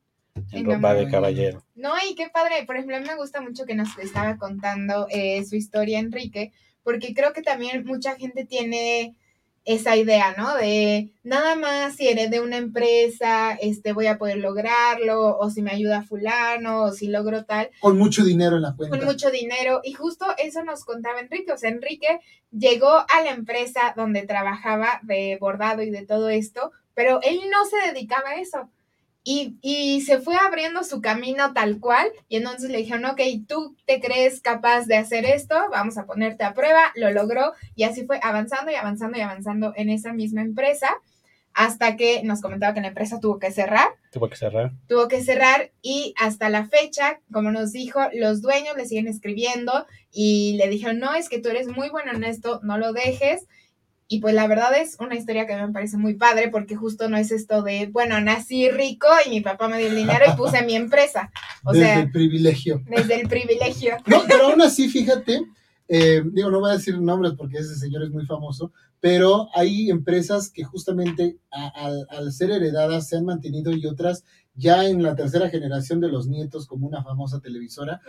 ropa de caballero. No, y qué padre, por ejemplo, a mí me gusta mucho que nos estaba contando eh, su historia, Enrique, porque creo que también mucha gente tiene esa idea, ¿no? De nada más si eres de una empresa, este, voy a poder lograrlo, o si me ayuda fulano, o si logro tal. Con mucho dinero en la cuenta. Con mucho dinero. Y justo eso nos contaba Enrique. O sea, Enrique llegó a la empresa donde trabajaba de bordado y de todo esto, pero él no se dedicaba a eso. Y, se fue abriendo su camino tal cual y entonces le dijeron, ok, tú te crees capaz de hacer esto, vamos a ponerte a prueba, lo logró y así fue avanzando y avanzando y avanzando en esa misma empresa hasta que nos comentaba que la empresa tuvo que cerrar. Tuvo que cerrar. Tuvo que cerrar y hasta la fecha, como nos dijo, los dueños le siguen escribiendo y le dijeron, no, es que tú eres muy bueno en esto, no lo dejes. Y pues la verdad es una historia que me parece muy padre porque justo no es esto de, bueno, nací rico y mi papá me dio el dinero y puse mi empresa. O desde sea, el privilegio. desde el privilegio. No, pero aún así, fíjate, eh, digo, no voy a decir nombres porque ese señor es muy famoso, pero hay empresas que justamente a- al, al ser heredadas se han mantenido y otras ya en la tercera generación de los nietos, como una famosa televisora,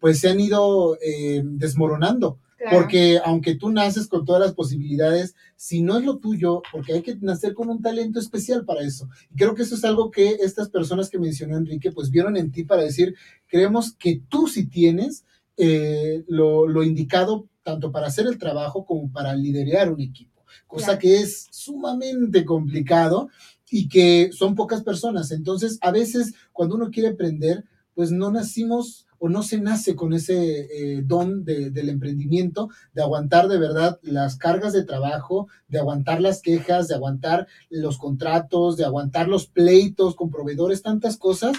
pues se han ido eh, desmoronando. Claro. Porque aunque tú naces con todas las posibilidades, si no es lo tuyo, porque hay que nacer con un talento especial para eso. Y creo que eso es algo que estas personas que mencionó Enrique, pues vieron en ti para decir, creemos que tú sí tienes eh, lo, lo indicado tanto para hacer el trabajo como para liderar un equipo, cosa Claro. que es sumamente complicado y que son pocas personas. Entonces, a veces cuando uno quiere emprender, pues no nacimos o no se nace con ese eh, don de- del emprendimiento, de aguantar de verdad las cargas de trabajo, de aguantar las quejas, de aguantar los contratos, de aguantar los pleitos con proveedores, tantas cosas,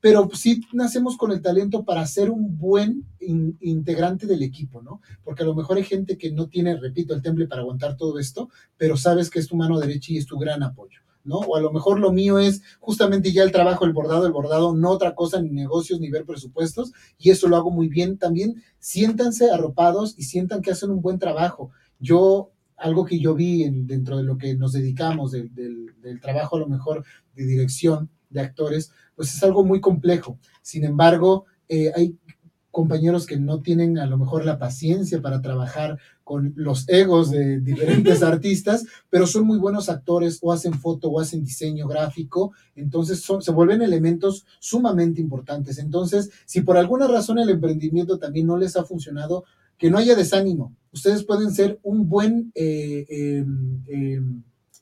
pero sí nacemos con el talento para ser un buen in- integrante del equipo, ¿no? Porque a lo mejor hay gente que no tiene, repito, el temple para aguantar todo esto, pero sabes que es tu mano derecha y es tu gran apoyo. ¿No? O a lo mejor lo mío es justamente ya el trabajo, el bordado, el bordado, no otra cosa, ni negocios, ni ver presupuestos, y eso lo hago muy bien. También siéntanse arropados y sientan que hacen un buen trabajo. Yo, algo que yo vi en- dentro de lo que nos dedicamos, del, del- trabajo a lo mejor de dirección de actores, pues es algo muy complejo. Sin embargo, eh, hay compañeros que no tienen a lo mejor la paciencia para trabajar con los egos de diferentes [laughs] artistas, pero son muy buenos actores o hacen foto o hacen diseño gráfico, entonces son- se vuelven elementos sumamente importantes. Entonces, si por alguna razón el emprendimiento también no les ha funcionado, que no haya desánimo. Ustedes pueden ser un buen eh, eh, eh,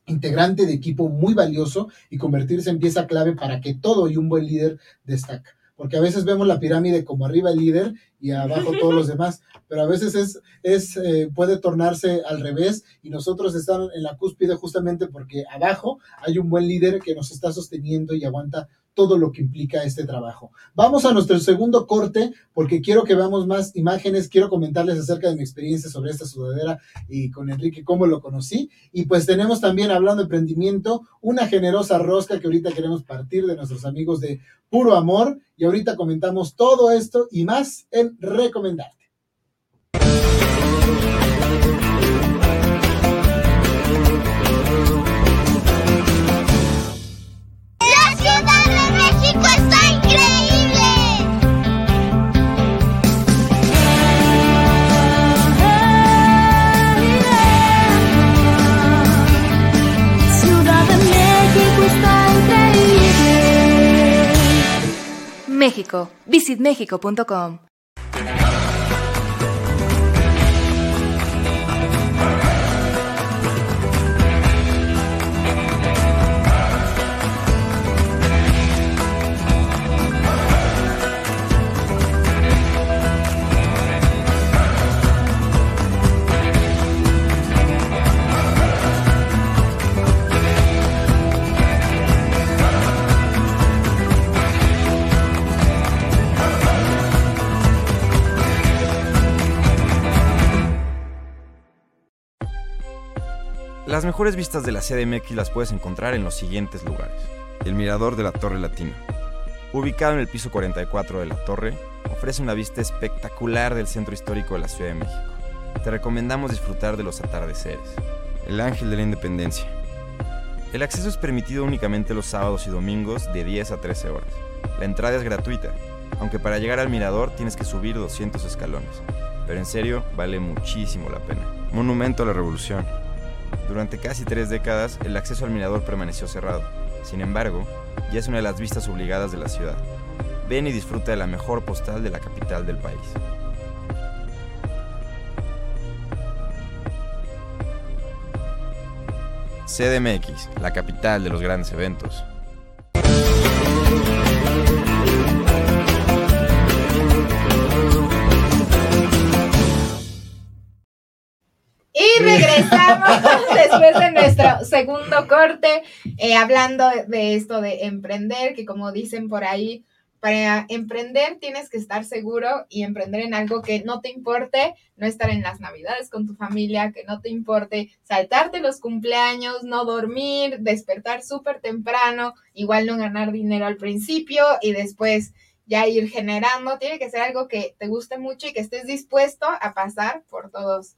integrante de equipo muy valioso y convertirse en pieza clave para que todo y un buen líder destaca. Porque a veces vemos la pirámide como arriba el líder y abajo todos los demás, pero a veces es, es eh, puede tornarse al revés y nosotros estamos en la cúspide justamente porque abajo hay un buen líder que nos está sosteniendo y aguanta todo lo que implica este trabajo. Vamos a nuestro segundo corte porque quiero que veamos más imágenes, quiero comentarles acerca de mi experiencia sobre esta sudadera y con Enrique cómo lo conocí y pues tenemos también hablando de emprendimiento una generosa rosca que ahorita queremos partir de nuestros amigos de Puro Amor y ahorita comentamos todo esto y más en recomendarte. México. Visitmexico.com. Las mejores vistas de la CDMX las puedes encontrar en los siguientes lugares. El Mirador de la Torre Latina. Ubicado en el piso 44 de la torre, ofrece una vista espectacular del centro histórico de la Ciudad de México. Te recomendamos disfrutar de los atardeceres. El Ángel de la Independencia. El acceso es permitido únicamente los sábados y domingos de 10 a 13 horas. La entrada es gratuita, aunque para llegar al mirador tienes que subir 200 escalones. Pero en serio, vale muchísimo la pena. Monumento a la Revolución. Durante casi tres décadas, el acceso al mirador permaneció cerrado. Sin embargo, ya es una de las vistas obligadas de la ciudad. Ven y disfruta de la mejor postal de la capital del país. CDMX, la capital de los grandes eventos. Y regresamos [laughs] después de nuestro segundo corte, eh, hablando de esto de emprender, que como dicen por ahí, para emprender tienes que estar seguro y emprender en algo que no te importe, no estar en las navidades con tu familia, que no te importe saltarte los cumpleaños, no dormir, despertar súper temprano, igual no ganar dinero al principio y después ya ir generando. Tiene que ser algo que te guste mucho y que estés dispuesto a pasar por todos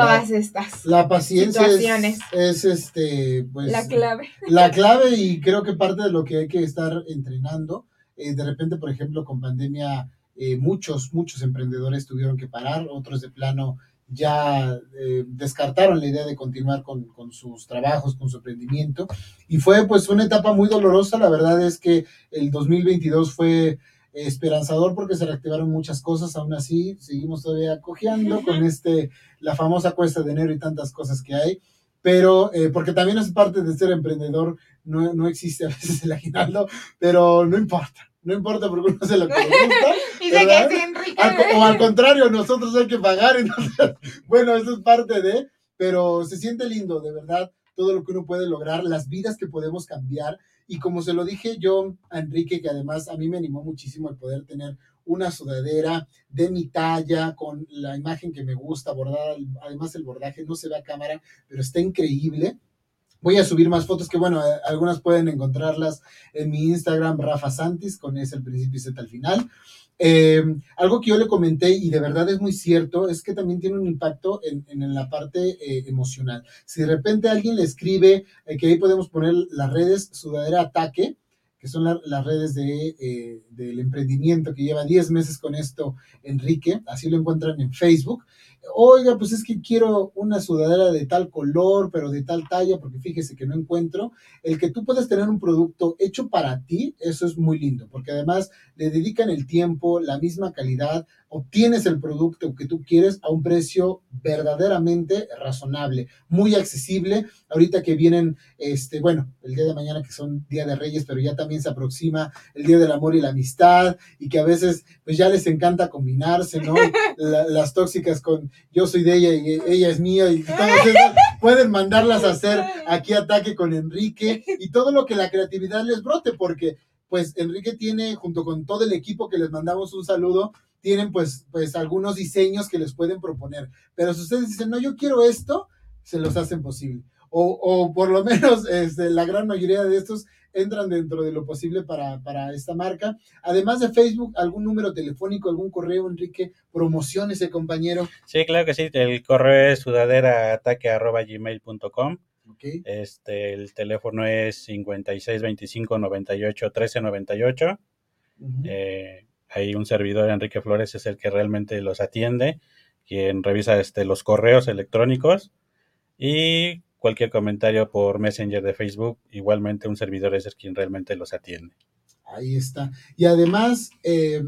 todas estas la paciencia situaciones. Es, es, este pues la clave. la clave y creo que parte de lo que hay que estar entrenando eh, de repente, por ejemplo, con pandemia, eh, muchos, muchos emprendedores tuvieron que parar, otros de plano ya eh, descartaron la idea de continuar con, con, sus trabajos, con su emprendimiento. Y fue pues una etapa muy dolorosa. La verdad es que el 2022 fue esperanzador porque se reactivaron muchas cosas. Aún así, seguimos todavía cojeando con este, la famosa cuesta de enero y tantas cosas que hay. Pero, eh, porque también es parte de ser emprendedor, no, no existe a veces el aguinaldo, pero no importa no importa porque uno hace lo que le gusta. Sí, Enrique. Al, o al contrario, nosotros hay que pagar. Entonces, [laughs] bueno, eso es parte de, pero se siente lindo, de verdad, todo lo que uno puede lograr, las vidas que podemos cambiar. Y como se lo dije yo a Enrique, que además a mí me animó muchísimo el poder tener una sudadera de mi talla, con la imagen que me gusta, bordada, además el bordaje no se ve a cámara, pero está increíble. Voy a subir más fotos que, bueno, algunas pueden encontrarlas en mi Instagram, Rafa Santis, con ese al principio y Z al final. Eh, algo que yo le comenté y de verdad es muy cierto, es que también tiene un impacto en, en la parte eh, emocional. Si de repente alguien le escribe, eh, que ahí podemos poner las redes Sudadera Ataque, que son la, las redes de, del emprendimiento que lleva 10 meses con esto, Enrique, así lo encuentran en Facebook oiga, pues es que quiero una sudadera de tal color, pero de tal talla, porque fíjese que no encuentro. El que tú puedas tener un producto hecho para ti, eso es muy lindo, porque además le dedican el tiempo, la misma calidad, obtienes el producto que tú quieres a un precio verdaderamente razonable, muy accesible. Ahorita que vienen, este, bueno, el día de mañana que son Día de Reyes, pero ya también se aproxima el Día del Amor y la Amistad, y que a veces pues ya les encanta combinarse, ¿no? [laughs] La, las tóxicas con yo soy de ella y ella es mía, y todas esas pueden mandarlas a hacer aquí ataque con Enrique y todo lo que la creatividad les brote, porque pues Enrique tiene, junto con todo el equipo que les mandamos un saludo, tienen pues, pues algunos diseños que les pueden proponer. Pero si ustedes dicen, no, yo quiero esto, se los hacen posible. O, o por lo [laughs] menos este, la gran mayoría de estos entran dentro de lo posible para, para, esta marca. Además de Facebook, algún número telefónico, algún correo, Enrique, promocione ese compañero. Sí, claro que sí. El correo es sudaderaataque.gmail.com. Okay. Este, el teléfono es 56 25 98 13 98. Uh -huh. eh, hay un servidor, Enrique Flores, es el que realmente los atiende, quien revisa este, los correos electrónicos y cualquier comentario por Messenger de Facebook, igualmente un servidor es el quien realmente los atiende. Ahí está. Y además, eh,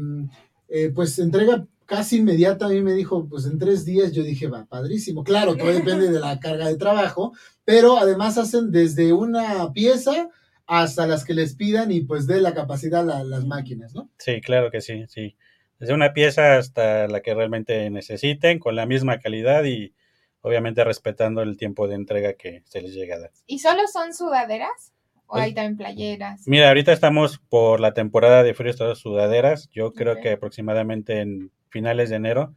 eh, pues entrega casi inmediata, a mí me dijo, pues en tres días, yo dije, va, padrísimo. Claro, todo depende de la carga de trabajo, pero además hacen desde una pieza hasta las que les pidan y pues dé la capacidad a la, las máquinas, ¿no? Sí, claro que sí, sí. Desde una pieza hasta la que realmente necesiten, con la misma calidad y obviamente respetando el tiempo de entrega que se les llega a dar. ¿Y solo son sudaderas? ¿O hay también playeras? Mira, ahorita estamos por la temporada de frío, todas sudaderas. Yo creo okay. que aproximadamente en finales de enero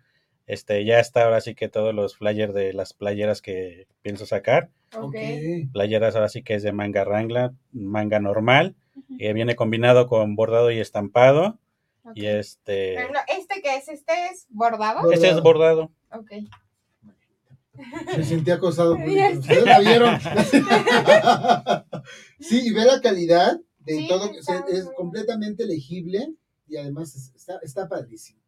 este, ya está ahora sí que todos los flyers de las playeras que pienso sacar. Okay. Playeras ahora sí que es de manga rangla, manga normal, uh -huh. y viene combinado con bordado y estampado. Okay. Y este. Pero no, este que es, este es bordado. Este es bordado. Ok. Me sentí acosado ¿Ustedes la vieron? [laughs] sí, y ve la calidad de sí, todo, o sea, es completamente legible y además está, está padrísimo.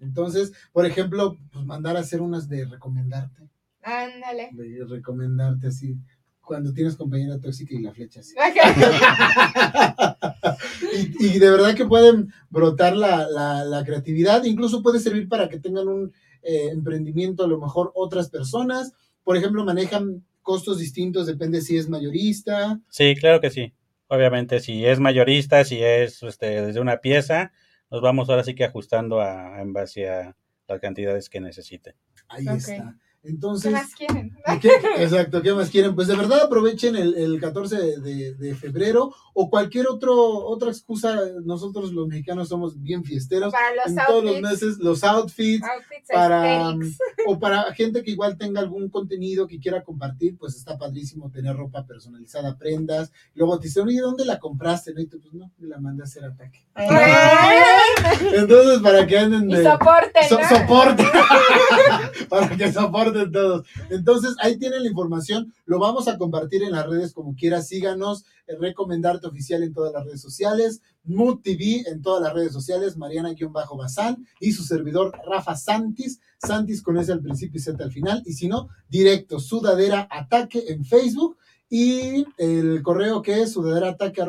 Entonces, por ejemplo, pues mandar a hacer unas de recomendarte. Ándale. De recomendarte así. Cuando tienes compañera tóxica y la flecha así. [laughs] y, y, de verdad que pueden brotar la, la, la, creatividad. Incluso puede servir para que tengan un eh, emprendimiento, a lo mejor otras personas. Por ejemplo, manejan costos distintos, depende si es mayorista. Sí, claro que sí. Obviamente, si es mayorista, si es este, desde una pieza, nos vamos ahora sí que ajustando a, en base a las cantidades que necesiten. Ahí okay. está. Entonces, ¿Qué más quieren? ¿Qué- exacto, ¿qué más quieren? Pues de verdad aprovechen el, el 14 de, de- de febrero o cualquier otro, otra excusa. Nosotros los mexicanos somos bien fiesteros. Para los en todos los outfits. meses, los outfits, Outfits para, aesthetics. [laughs] o para gente que igual tenga algún contenido que quiera compartir, pues está padrísimo tener ropa personalizada, prendas. Luego te dicen, oye, ¿dónde la compraste? ¿No? Y tú, pues no, me la mandé a hacer ataque. [laughs] Entonces, para que anden Y de... soporten, So-. [laughs] Para que soporten todos. Entonces, ahí tienen la información. Lo vamos a compartir en las redes como quiera. Síganos. eh, Recomendarte oficial en todas las redes sociales. Mood TV en todas las redes sociales. Mariana-Bazán y su servidor Rafa Santis. Santis con S al principio y Z al final. Y si no, directo, sudadera ataque en Facebook. Y el correo que es sudaderaataque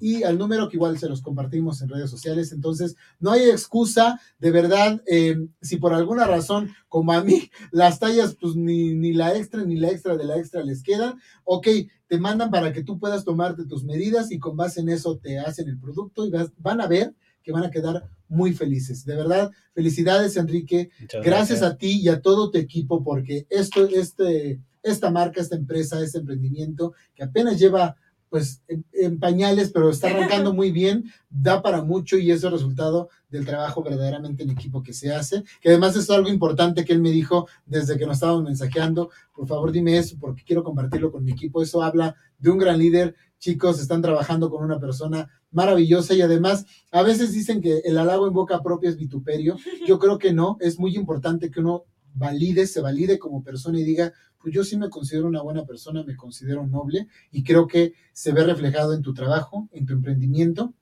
y al número que igual se los compartimos en redes sociales. Entonces, no hay excusa, de verdad, eh, si por alguna razón, como a mí, [laughs] las tallas, pues ni, ni la extra ni la extra de la extra les quedan, ok, te mandan para que tú puedas tomarte tus medidas y con base en eso te hacen el producto y vas- van a ver que van a quedar muy felices. De verdad, felicidades, Enrique. Muchas Gracias a ti y a todo tu equipo, porque esto, este, esta marca, esta empresa, este emprendimiento, que apenas lleva pues en, en pañales, pero está arrancando [laughs] muy bien, da para mucho y es el resultado del trabajo verdaderamente en equipo que se hace, que además es algo importante que él me dijo desde que nos estábamos mensajeando, por favor dime eso porque quiero compartirlo con mi equipo, eso habla de un gran líder, chicos, están trabajando con una persona maravillosa y además a veces dicen que el halago en boca propia es vituperio, yo creo que no, es muy importante que uno valide, se valide como persona y diga, pues yo sí me considero una buena persona, me considero noble y creo que se ve reflejado en tu trabajo, en tu emprendimiento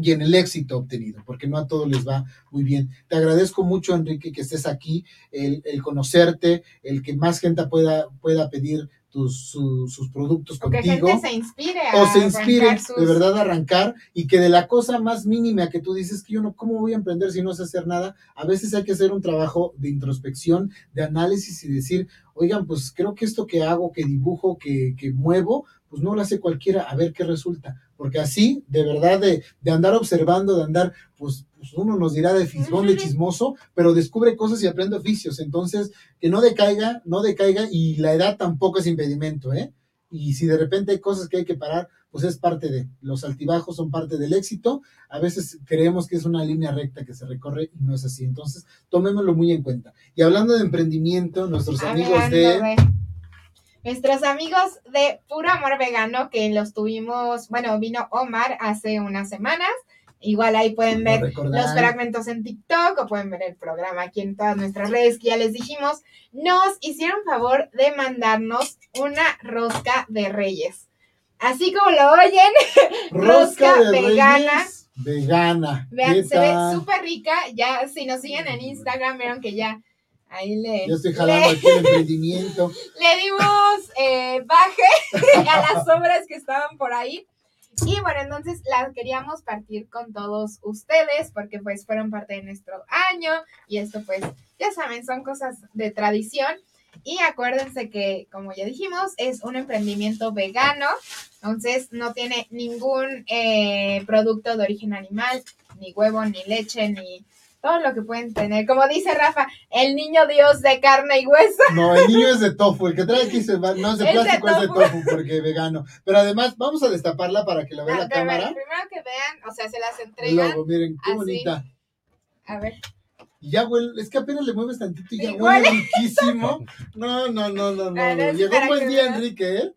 y en el éxito obtenido, porque no a todos les va muy bien. Te agradezco mucho, Enrique, que estés aquí, el, el conocerte, el que más gente pueda, pueda pedir tus, su- sus productos O que contigo gente se inspire a o se inspire sus- de verdad a arrancar y que de la cosa más mínima que tú dices que yo no, ¿cómo voy a emprender si no sé hacer nada? A veces hay que hacer un trabajo de introspección, de análisis y decir, oigan, pues creo que esto que hago, que dibujo, que, que muevo, pues no lo hace cualquiera, a ver qué resulta. Porque así, de verdad, de, de andar observando, de andar, pues, pues uno nos dirá de fisgón, de chismoso, pero descubre cosas y aprende oficios. Entonces, que no decaiga, no decaiga y la edad tampoco es impedimento, ¿eh? Y si de repente hay cosas que hay que parar, pues es parte de. Los altibajos son parte del éxito. A veces creemos que es una línea recta que se recorre y no es así. Entonces, tomémoslo muy en cuenta. Y hablando de emprendimiento, nuestros amigos de... Nuestros amigos de Puro Amor Vegano, que los tuvimos, bueno, vino Omar hace unas semanas. Igual ahí pueden ver los fragmentos en TikTok o pueden ver el programa aquí en todas nuestras redes que ya les dijimos. Nos hicieron favor de mandarnos una rosca de reyes. Así como lo oyen, [laughs] rosca vegana. Reyes Vegana. vean, ¿Qué se ve súper rica. Ya, si nos siguen en Instagram, vieron que ya ahí le, Yo estoy jalando le- aquí el [laughs] emprendimiento. le dimos eh, baje [laughs] a las obras que estaban por ahí. Y bueno, entonces la queríamos partir con todos ustedes porque pues fueron parte de nuestro año y esto pues ya saben, son cosas de tradición. Y acuérdense que, como ya dijimos, es un emprendimiento vegano, entonces no tiene ningún eh, producto de origen animal, ni huevo, ni leche, ni todo lo que pueden tener. Como dice Rafa, el niño Dios de carne y hueso. No, el niño es de tofu. El que trae aquí se va, no [laughs] es de plástico, es de tofu. porque vegano. Pero además, vamos a destaparla para que la vea Ah, la cámara. primero que vean, o sea, se las entregan. logo, miren, qué así. bonita. A ver. Y ya huele, es que apenas le mueves tantito y ya huele riquísimo. No, no, no, no, no. Llegó un buen día. Enrique, ¿eh?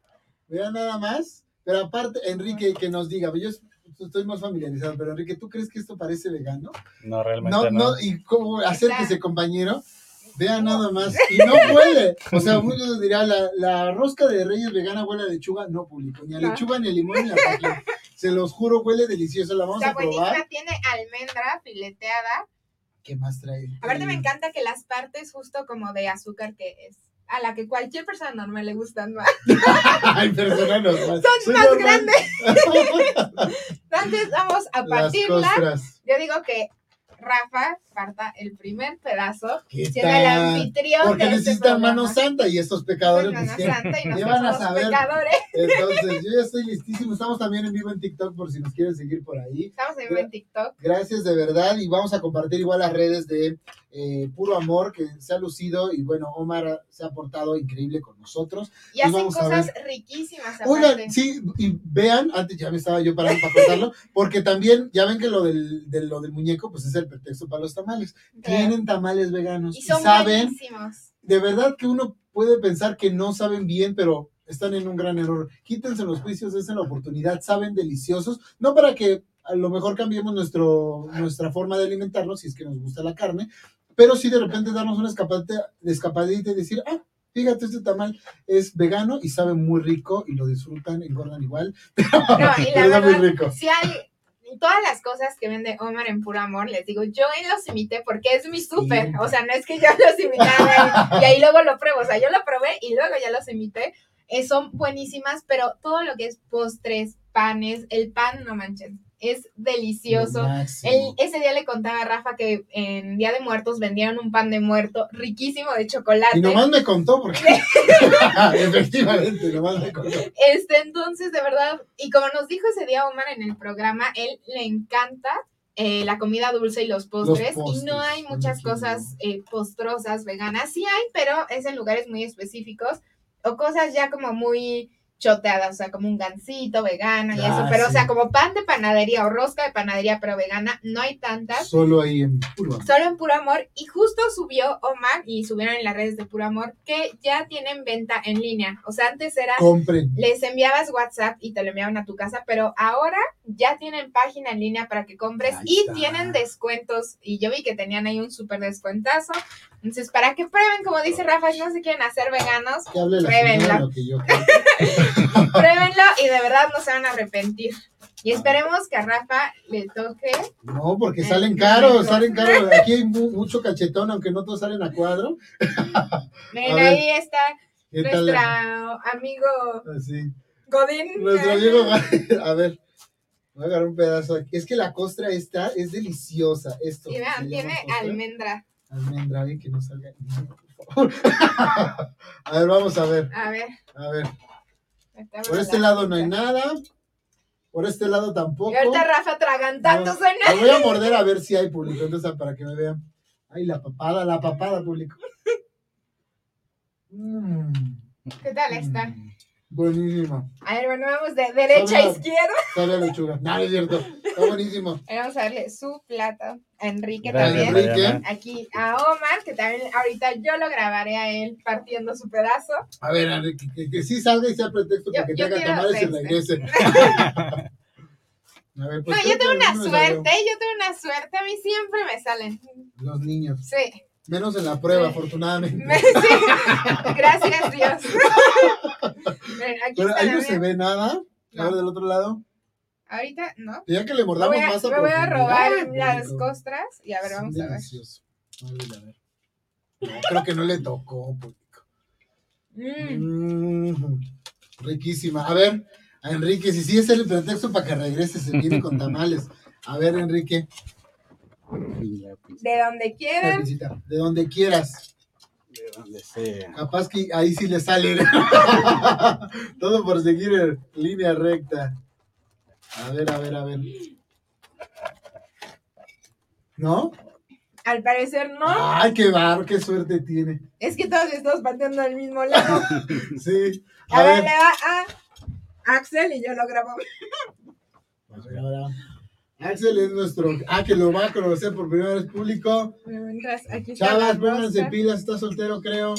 Vean nada más. Pero aparte, Enrique, que nos diga, yo estoy más familiarizado, pero Enrique, ¿tú crees que esto parece vegano? No, realmente No, no. no, y cómo acérquese, compañero. Vean No. nada más. [laughs] Y no huele. O sea, muchos dirán, la, la rosca de Reyes vegana huele a lechuga. No, público. Ni a No. lechuga, ni a limón, ni a tajín. [laughs] Se los juro, huele delicioso. La vamos a probar. buenísima, tiene almendra fileteada. ¿Qué más trae? Aparte me Eh, encanta que las partes justo como de azúcar que es a la que cualquier persona normal le gustan [laughs] más. Ay, persona normal. Son Soy más normal. grandes. [laughs] Entonces vamos a partirla. Yo digo que Rafa parta el primer pedazo, ¿Qué siendo el anfitrión Porque de este necesitan mano santa y estos pecadores. Mano pues, santa y ¿Qué nosotros van a saber? pecadores. [laughs] Entonces, yo ya estoy listísimo. Estamos también en vivo en TikTok por si nos quieren seguir por ahí. Estamos en vivo en TikTok. Gracias de verdad y vamos a compartir igual las redes de eh, puro amor que se ha lucido y bueno, Omar se ha portado increíble con nosotros. Y hacen cosas riquísimas Oigan, sí, y vean, antes ya me estaba yo parando para contarlo, porque también, ya ven que lo del, de lo del muñeco, pues es el pretexto para los tamales. Tienen tamales veganos Y y, son saben, buenísimos. de verdad que uno puede pensar que no saben bien, pero están en un gran error. Quítense los juicios, dense la oportunidad, saben deliciosos, no para que a lo mejor cambiemos nuestro, nuestra forma de alimentarnos, si es que nos gusta la carne, pero sí de repente darnos una escapadita, escapadita y decir, ah, fíjate, este tamal es vegano y sabe muy rico y lo disfrutan, engordan igual, [laughs] No, y la está muy verdad, rico. si hay todas las cosas que vende Omar en puro amor, les digo, yo ahí los imité porque es mi súper. O sea, no es que yo [laughs] los imitara y ahí luego lo pruebo. O sea, yo lo probé y luego ya los imité. Eh, son buenísimas, pero todo lo que es postres, panes, el pan, no manches, es delicioso. El- ese día le contaba a Rafa que en Día de Muertos vendieron un pan de muerto riquísimo de chocolate. Y nomás me contó, porque [laughs] efectivamente, nomás me contó. Este, entonces, de verdad, y como nos dijo ese día Omar en el programa, él le encanta eh, la comida dulce y los postres, postres, y no hay muchas cosas eh, postrosas veganas. Sí hay, pero es en lugares muy específicos o cosas ya como muy choteadas, o sea, como un gansito vegano y Ah, eso, pero o sea, como pan de panadería o rosca de panadería, pero vegana, no hay tantas. Solo ahí en puro amor. Solo en Puro Amor. Y justo subió Omar y subieron en las redes de Puro Amor que ya tienen venta en línea. O sea, antes era Compren. les enviabas WhatsApp y te lo enviaban a tu casa, pero ahora ya tienen página en línea para que compres Ahí y está. tienen descuentos. Y yo vi que tenían ahí un súper descuentazo. Entonces, para que prueben, como dice Rafa, si no se quieren hacer veganos, Pruébenla. [laughs] [laughs] pruébenlo y de verdad no se van a arrepentir. Y esperemos que a Rafa le toque. No, porque Eh, salen caros, salen caros. Aquí hay mu- mucho cachetón, aunque no todos salen a cuadro. [laughs] Miren, A ahí está ¿Qué tal? nuestro amigo Así. Godín. Nuestro Diego, [laughs] a ver, voy a agarrar un pedazo aquí. Es que la costra esta es deliciosa. Esto. Y vean, tiene almendra. Almendra, ay, que no salga. a ver, vamos a ver. A ver. A ver. Por este lado no hay nada. Por este lado tampoco. Y ahorita Rafa tragantándose. No, lo voy a morder a ver si hay público. Entonces, para que me vean. Ay, la papada, la papada, público. Mm, ¿Qué tal está? mm, Buenísimo. A ver, bueno, vamos de derecha a izquierda. Sabe a lechuga. No, no es cierto. Está buenísimo. [laughs] Vamos a darle su plato a Enrique Gracias, también. Mariana. Aquí a Omar, que también ahorita yo lo grabaré a él partiendo su pedazo. A ver, Enrique, que, que, que sí salga y sea pretexto para que te haga tamales y este. regrese. [laughs] A ver, pues, no, yo tengo una suerte, yo tengo una suerte. A mí siempre me salen. Los niños. Sí. Menos en la prueba, Sí. afortunadamente. Me- sí. [laughs] Gracias, Dios. Ven, Aquí Pero está ahí no se ve nada. A ver, del otro lado. Ahorita, ¿no? Ya que le Me mordamos voy a, más a me voy a robar las costras y a ver, Son vamos a ver. deliciosos. A ver, a ver. No, creo que no le tocó, público. Mm. Mm, riquísima. A ver, a Enrique, si sí es el pretexto para que regrese, se viene con tamales. A ver, Enrique, De donde. Enriquecita, de donde quieras. De donde sea. Capaz que ahí sí le sale. [laughs] Todo por seguir en línea recta. A ver, a ver, a ver. ¿No? Al parecer no. Ay, qué barro, qué suerte tiene. Es que todos estamos pateando al mismo lado. [laughs] Sí. A, ver, le va a Axel y yo lo grabo. A ver, ahora. Axel es nuestro. Ah, que lo va a conocer por primera vez público. Mientras aquí está Chavas, pónganse pilas, está soltero, creo.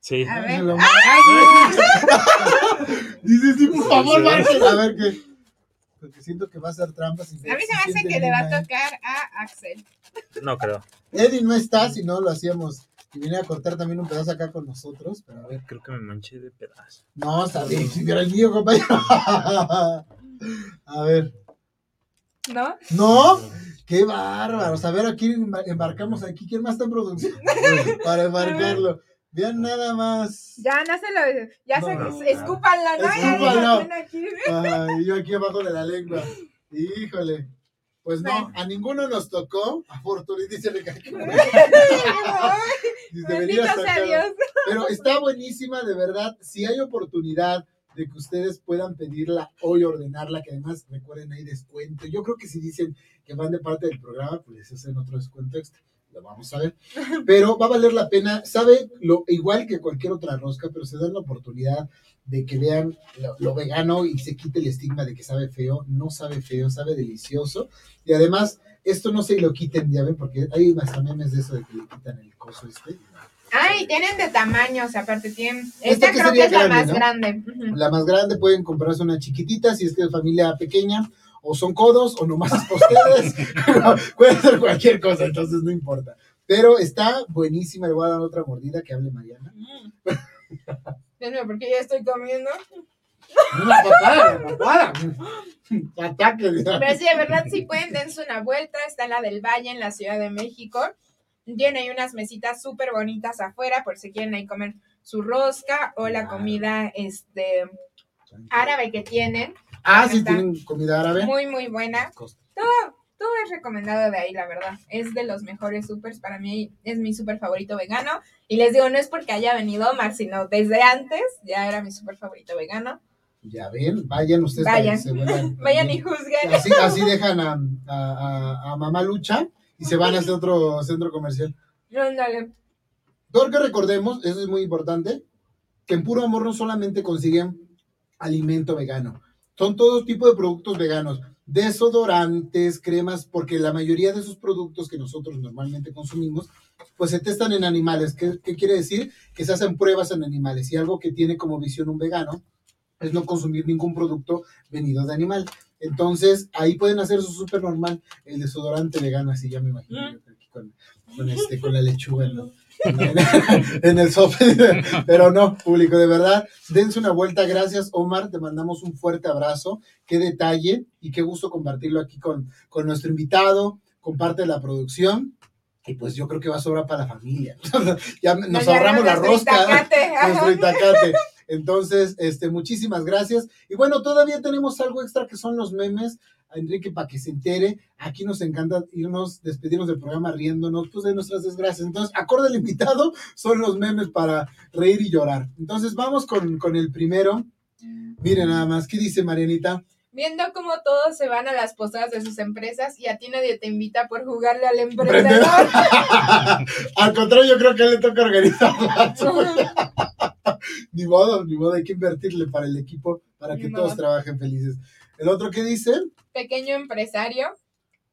Sí. A ver. ¡Ay! [laughs] Dice, sí, por favor, Sí. Axel. A ver qué. Porque siento que va a hacer trampas. y A mí se si me hace que le va a tocar a Axel. No creo. Eddie no está, si no lo hacíamos. Y viene a cortar también un pedazo acá con nosotros. Pero a ver. Creo que me manché de pedazo. No, está bien, si era el mío, compañero. [laughs] A ver. ¿No? ¿No? ¡Qué bárbaros! A ver, aquí emba- embarcamos aquí. ¿Quién más está en producción? [laughs] Para embarcarlo. Vean nada más. Ya, no se lo. Ya No. se. Escúpanlo, ¿no? Ya Escúpanlo. ven aquí. Ay, yo aquí abajo de la lengua. Híjole. Pues no, a ninguno nos tocó. Afortunadamente dice Ricardo. [laughs] Bendito sea Dios. Pero está buenísima, de verdad. Si hay oportunidad de que ustedes puedan pedirla hoy, ordenarla, que además recuerden hay descuento. Yo creo que si dicen que van de parte del programa, pues les hacen otro descuento extra. Lo vamos a ver. Pero va a valer la pena, sabe, lo, igual que cualquier otra rosca, pero se dan la oportunidad de que vean lo, lo vegano y se quite el estigma de que sabe feo, no sabe feo, sabe delicioso. Y además, esto no se lo quiten, ya ven, porque hay hasta memes de eso de que le quitan el coso este. Ay, tienen de tamaños, aparte tienen. Esta Esta que creo que es la más ¿no? grande. La más grande pueden comprarse una chiquitita si es que es familia pequeña, o son codos, o nomás es ustedes. [laughs] Puede ser cualquier cosa, entonces no importa. Pero está buenísima, le voy a dar otra mordida que hable Mariana. Dios mío, porque ya estoy comiendo. Una papada, papada. Ataque. Pero sí, de verdad, si pueden, dense una vuelta. Está en la del Valle, en la Ciudad de México. Tiene ahí unas mesitas súper bonitas afuera, por si quieren ahí comer su rosca o la comida este árabe que tienen. Ah, sí, tienen comida árabe. Muy, muy buena. Costa. Todo es recomendado de ahí, la verdad. Es de los mejores supers. Para mí es mi super favorito vegano. Y les digo, no es porque haya venido Omar, sino desde antes ya era mi super favorito vegano. Ya ven, vayan ustedes. Vayan. que se [laughs] Vayan y juzguen. Así, así dejan a, a, a- a Mamá Lucha y se van a este otro centro comercial. Ándale. Porque recordemos, eso es muy importante, que en Puro Amor no solamente consiguen alimento vegano, son todo tipo de productos veganos, desodorantes, cremas, porque la mayoría de esos productos que nosotros normalmente consumimos, pues se testan en animales. ¿Qué, qué quiere decir? Que se hacen pruebas en animales. Y algo que tiene como visión un vegano es no consumir ningún producto venido de animal. Entonces, ahí pueden hacer eso súper normal, el desodorante vegano, así ya me imagino yo aquí con, con, este, con la lechuga ¿no? [laughs] en el sope, [laughs] pero no, público, de verdad, dense una vuelta, gracias Omar, te mandamos un fuerte abrazo, qué detalle y qué gusto compartirlo aquí con, con nuestro invitado, con parte de la producción, y pues yo creo que va a sobrar para la familia, [laughs] ya nos Nos ahorramos la rosca, itacate, nuestro itacate. Entonces, este, muchísimas gracias. Y bueno, todavía tenemos algo extra que son los memes. A Enrique, para que se entere, aquí nos encanta irnos, despedirnos del programa riéndonos, pues de nuestras desgracias. Entonces, acorde al invitado, son los memes para reír y llorar. Entonces, vamos con, con el primero. Miren nada más, ¿qué dice Marianita? Viendo cómo todos se van a las posadas de sus empresas y a ti nadie te invita por jugarle al Emprendedor. [laughs] Al contrario, yo creo que le toca organizar. [laughs] [laughs] Ni modo, ni modo, hay que invertirle para el equipo, para que todos trabajen felices. El otro que dice, Pequeño empresario,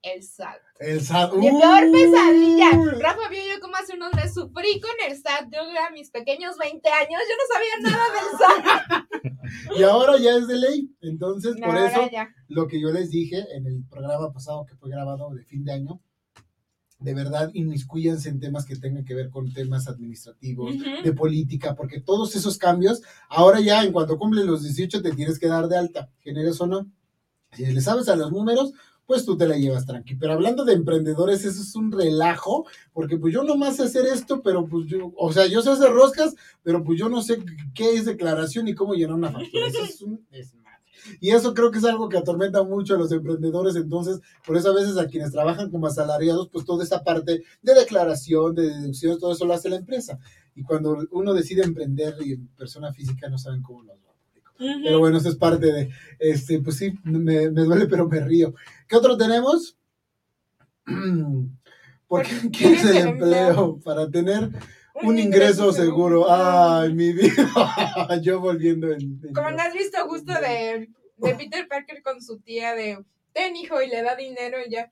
el SAT. el SAT. Mi peor pesadilla. Rafa vio yo como hace unos meses sufrí con el SAT. Yo a mis pequeños 20 años, yo no sabía nada del SAT. [laughs] Y ahora ya es de ley. Entonces, por eso, ya. lo que yo les dije en el programa pasado que fue grabado de fin de año, de verdad inmiscuyanse en temas que tengan que ver con temas administrativos, de política, porque todos esos cambios, ahora ya en cuanto cumplen los 18 te tienes que dar de alta, generes o no. Si le sabes a los números, pues tú te la llevas tranqui. Pero hablando de emprendedores, eso es un relajo, porque pues yo nomás sé hacer esto, pero pues yo, o sea, yo sé hacer roscas, pero pues yo no sé qué es declaración y cómo llenar una factura. [laughs] Eso es un. Y eso creo que es algo que atormenta mucho a los emprendedores, entonces, por eso a veces a quienes trabajan como asalariados, pues toda esa parte de declaración, de deducciones, todo eso lo hace la empresa. Y cuando uno decide emprender y en persona física no saben cómo lo va. Pero bueno, eso es parte de, este, pues sí, me, me duele, pero me río. ¿Qué otro tenemos? [clears throat] ¿Por qué quieres el empleo? Para tener un ingreso seguro. Ay, mi vida. [laughs] Yo volviendo en... en- Como no has visto justo de, de Peter Parker con su tía de ten hijo y le da dinero y ya.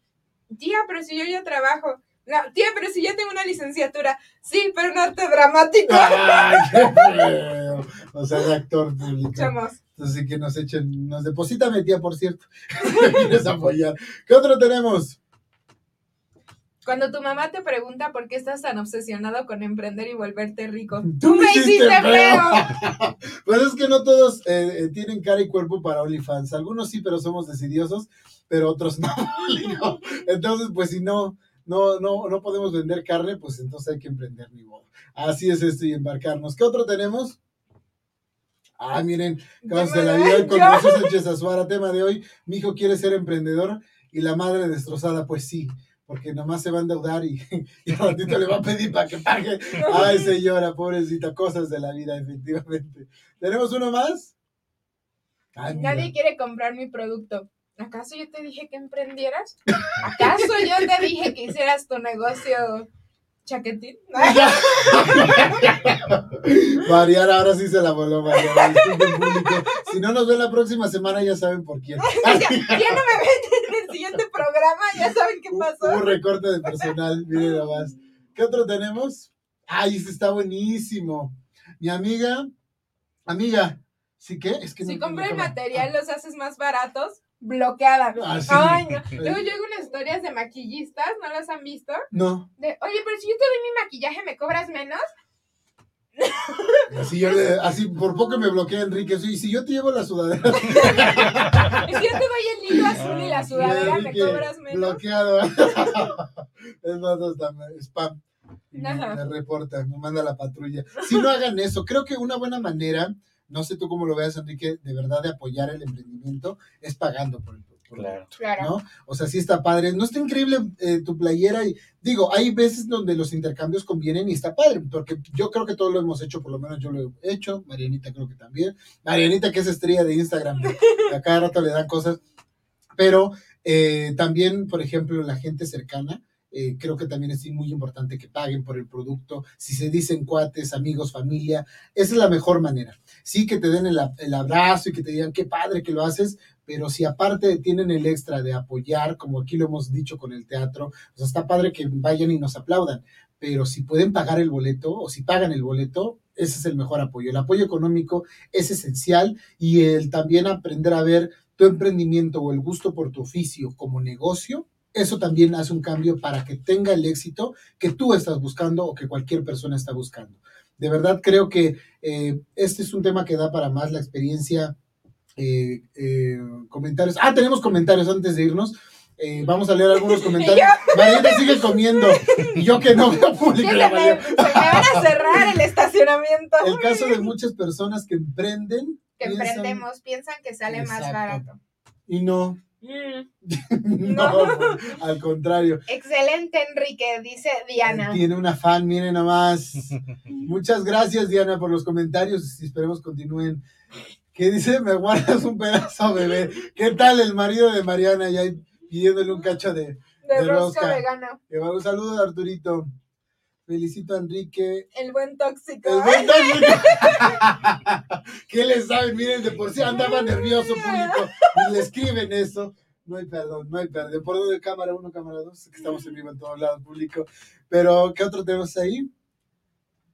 Tía, pero si yo ya trabajo. No, tía, pero si ya tengo una licenciatura. Sí, pero no te dramático. Ay, [laughs] qué feo. O sea, de actor público. Chamos. Entonces, que nos echen, nos deposita tía, por cierto. [laughs] Quieres apoyar. ¿Qué otro tenemos? Cuando tu mamá te pregunta por qué estás tan obsesionado con emprender y volverte rico. [laughs] Tú me hiciste feo. [laughs] pues es que no todos eh, eh, tienen cara y cuerpo para OnlyFans. Algunos sí, pero somos decidiosos, pero otros [laughs] no. Entonces, pues si no, no, no, no podemos vender carne, pues entonces hay que emprender ni modo. Así es esto y embarcarnos. ¿Qué otro tenemos? Ah, miren, casos de la vida con. José Sánchez Azuara, tema de hoy. Mi hijo quiere ser emprendedor y la madre destrozada, pues sí, porque nomás se va a endeudar y, [laughs] y al ratito le va a pedir para que pague. Ay, señora, pobrecita, cosas de la vida, efectivamente. ¿Tenemos uno más? Nadie quiere comprar mi producto. ¿Acaso yo te dije que emprendieras? ¿Acaso yo te dije que hicieras tu negocio chaquetín. [laughs] Mariana, ahora sí se la voló, Mariana. Si no nos ven la próxima semana, ya saben por quién. [laughs] Ya, ya no me ven en el siguiente programa, ya saben qué pasó. un recorte de personal, miren nada más. ¿Qué otro tenemos? Ay, este está buenísimo. Mi amiga, amiga, ¿sí qué? Es que Si no- compras el no- material, los haces más baratos, bloqueada. Ah, sí. Ay, no. [laughs] Luego yo hago unas historias de maquillistas, ¿no las han visto? No, De, oye, pero si yo te doy mi maquillaje, ¿me cobras menos? [laughs] así, yo le- así por poco me bloquea Enrique. Sí, si yo te llevo la sudadera, [laughs] Y si yo te doy el hilo azul y la sudadera, ¿me Enrique, cobras menos? bloqueado. es más, hasta me- spam. Y Me, me reporta, me manda la patrulla. Si no hagan eso, creo que una buena manera, no sé tú cómo lo veas, Enrique, de verdad de apoyar el emprendimiento es pagando por el Claro. Claro. ¿no? O sea, sí está padre. No está increíble eh, tu playera y digo, hay veces donde los intercambios convienen y está padre, porque yo creo que todos lo hemos hecho, por lo menos yo lo he hecho, Marianita creo que también. Marianita que es estrella de Instagram, a cada rato le dan cosas, pero eh, también, por ejemplo, la gente cercana. Eh, creo que también es muy importante que paguen por el producto. Si se dicen cuates, amigos, familia, esa es la mejor manera. Sí, que te den el, abrazo y que te digan qué padre que lo haces, pero si aparte tienen el extra de apoyar, como aquí lo hemos dicho con el teatro, está padre que vayan y nos aplaudan, pero si pueden pagar el boleto o si pagan el boleto, ese es el mejor apoyo. El apoyo económico es esencial y el también aprender a ver tu emprendimiento o el gusto por tu oficio como negocio, eso también hace un cambio para que tenga el éxito que tú estás buscando o que cualquier persona está buscando. De verdad creo que eh, este es un tema que da para más la experiencia eh, eh, comentarios. Ah, tenemos comentarios antes de irnos. Eh, vamos a leer algunos comentarios. [laughs] Mariana sigue comiendo. Y yo que no veo público. se, me, Mariana. se me van a cerrar el estacionamiento. El caso de muchas personas que emprenden. que piensan- emprendemos, piensan que sale más barato. Y no, Mm, [laughs] no, No. al contrario. Excelente, Enrique, dice Diana. Tiene una fan, miren nomás. Muchas gracias, Diana, por los comentarios y esperemos continúen. ¿Qué dice? Me guardas un pedazo, bebé. ¿Qué tal el marido de Mariana ya pidiéndole un cacho de... De de rosca rosca. vegana. Un saludo Arturito. Felicito a Enrique. El buen tóxico. El buen tóxico. [laughs] ¿Qué le saben? Miren, de por sí andaba nervioso público y le escriben eso. No hay perdón, no hay perdón. Por donde cámara uno, cámara dos, que estamos en vivo en todos lados, público. Pero, ¿qué otro tenemos ahí?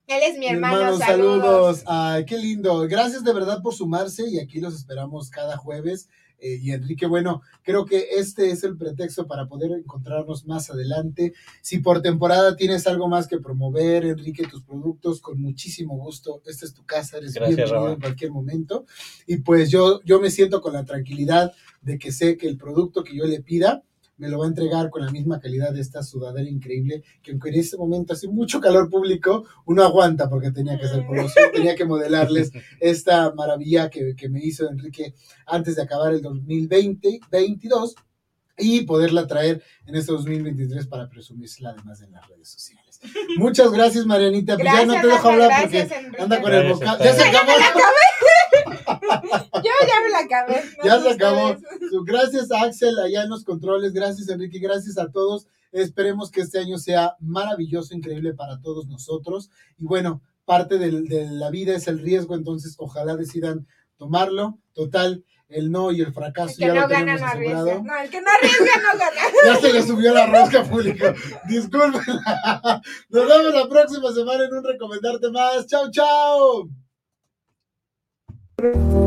Él es mi hermano, saludos. saludos. Ay, qué lindo. Gracias de verdad por sumarse y aquí los esperamos cada jueves. Eh, y Enrique, bueno, creo que este es el pretexto para poder encontrarnos más adelante. Si por temporada tienes algo más que promover, Enrique, tus productos, con muchísimo gusto. Esta es tu casa, eres Gracias, bienvenido en cualquier momento. Y pues yo, yo me siento con la tranquilidad de que sé que el producto que yo le pida me lo va a entregar con la misma calidad de esta sudadera increíble, que aunque en este momento hace mucho calor público, uno aguanta porque tenía que ser poloso, tenía que modelarles esta maravilla que, que me hizo Enrique antes de acabar el 2020, 22 y poderla traer en este 2023 para presumirla además en las redes sociales. Muchas gracias, Marianita. Pues ya no te dejo hablar gracias, porque Enrique. anda con el vocal. Ya se acabó. Yo ya me la acabé. no Ya se acabó. ustedes. Gracias a Axel allá en los controles, gracias Enrique, gracias a todos. Esperemos que este año sea maravilloso, increíble para todos nosotros. Y bueno, parte del- de, la vida es el riesgo, entonces ojalá decidan tomarlo. Total, el no y el fracaso El que ya no lo gana no arriesga. asegurado. No, el que no arriesga no gana. [laughs] Ya se le subió la rosca público. Disculpen. [laughs] Nos vemos la próxima semana en un recomendarte más. Chao, chao. Música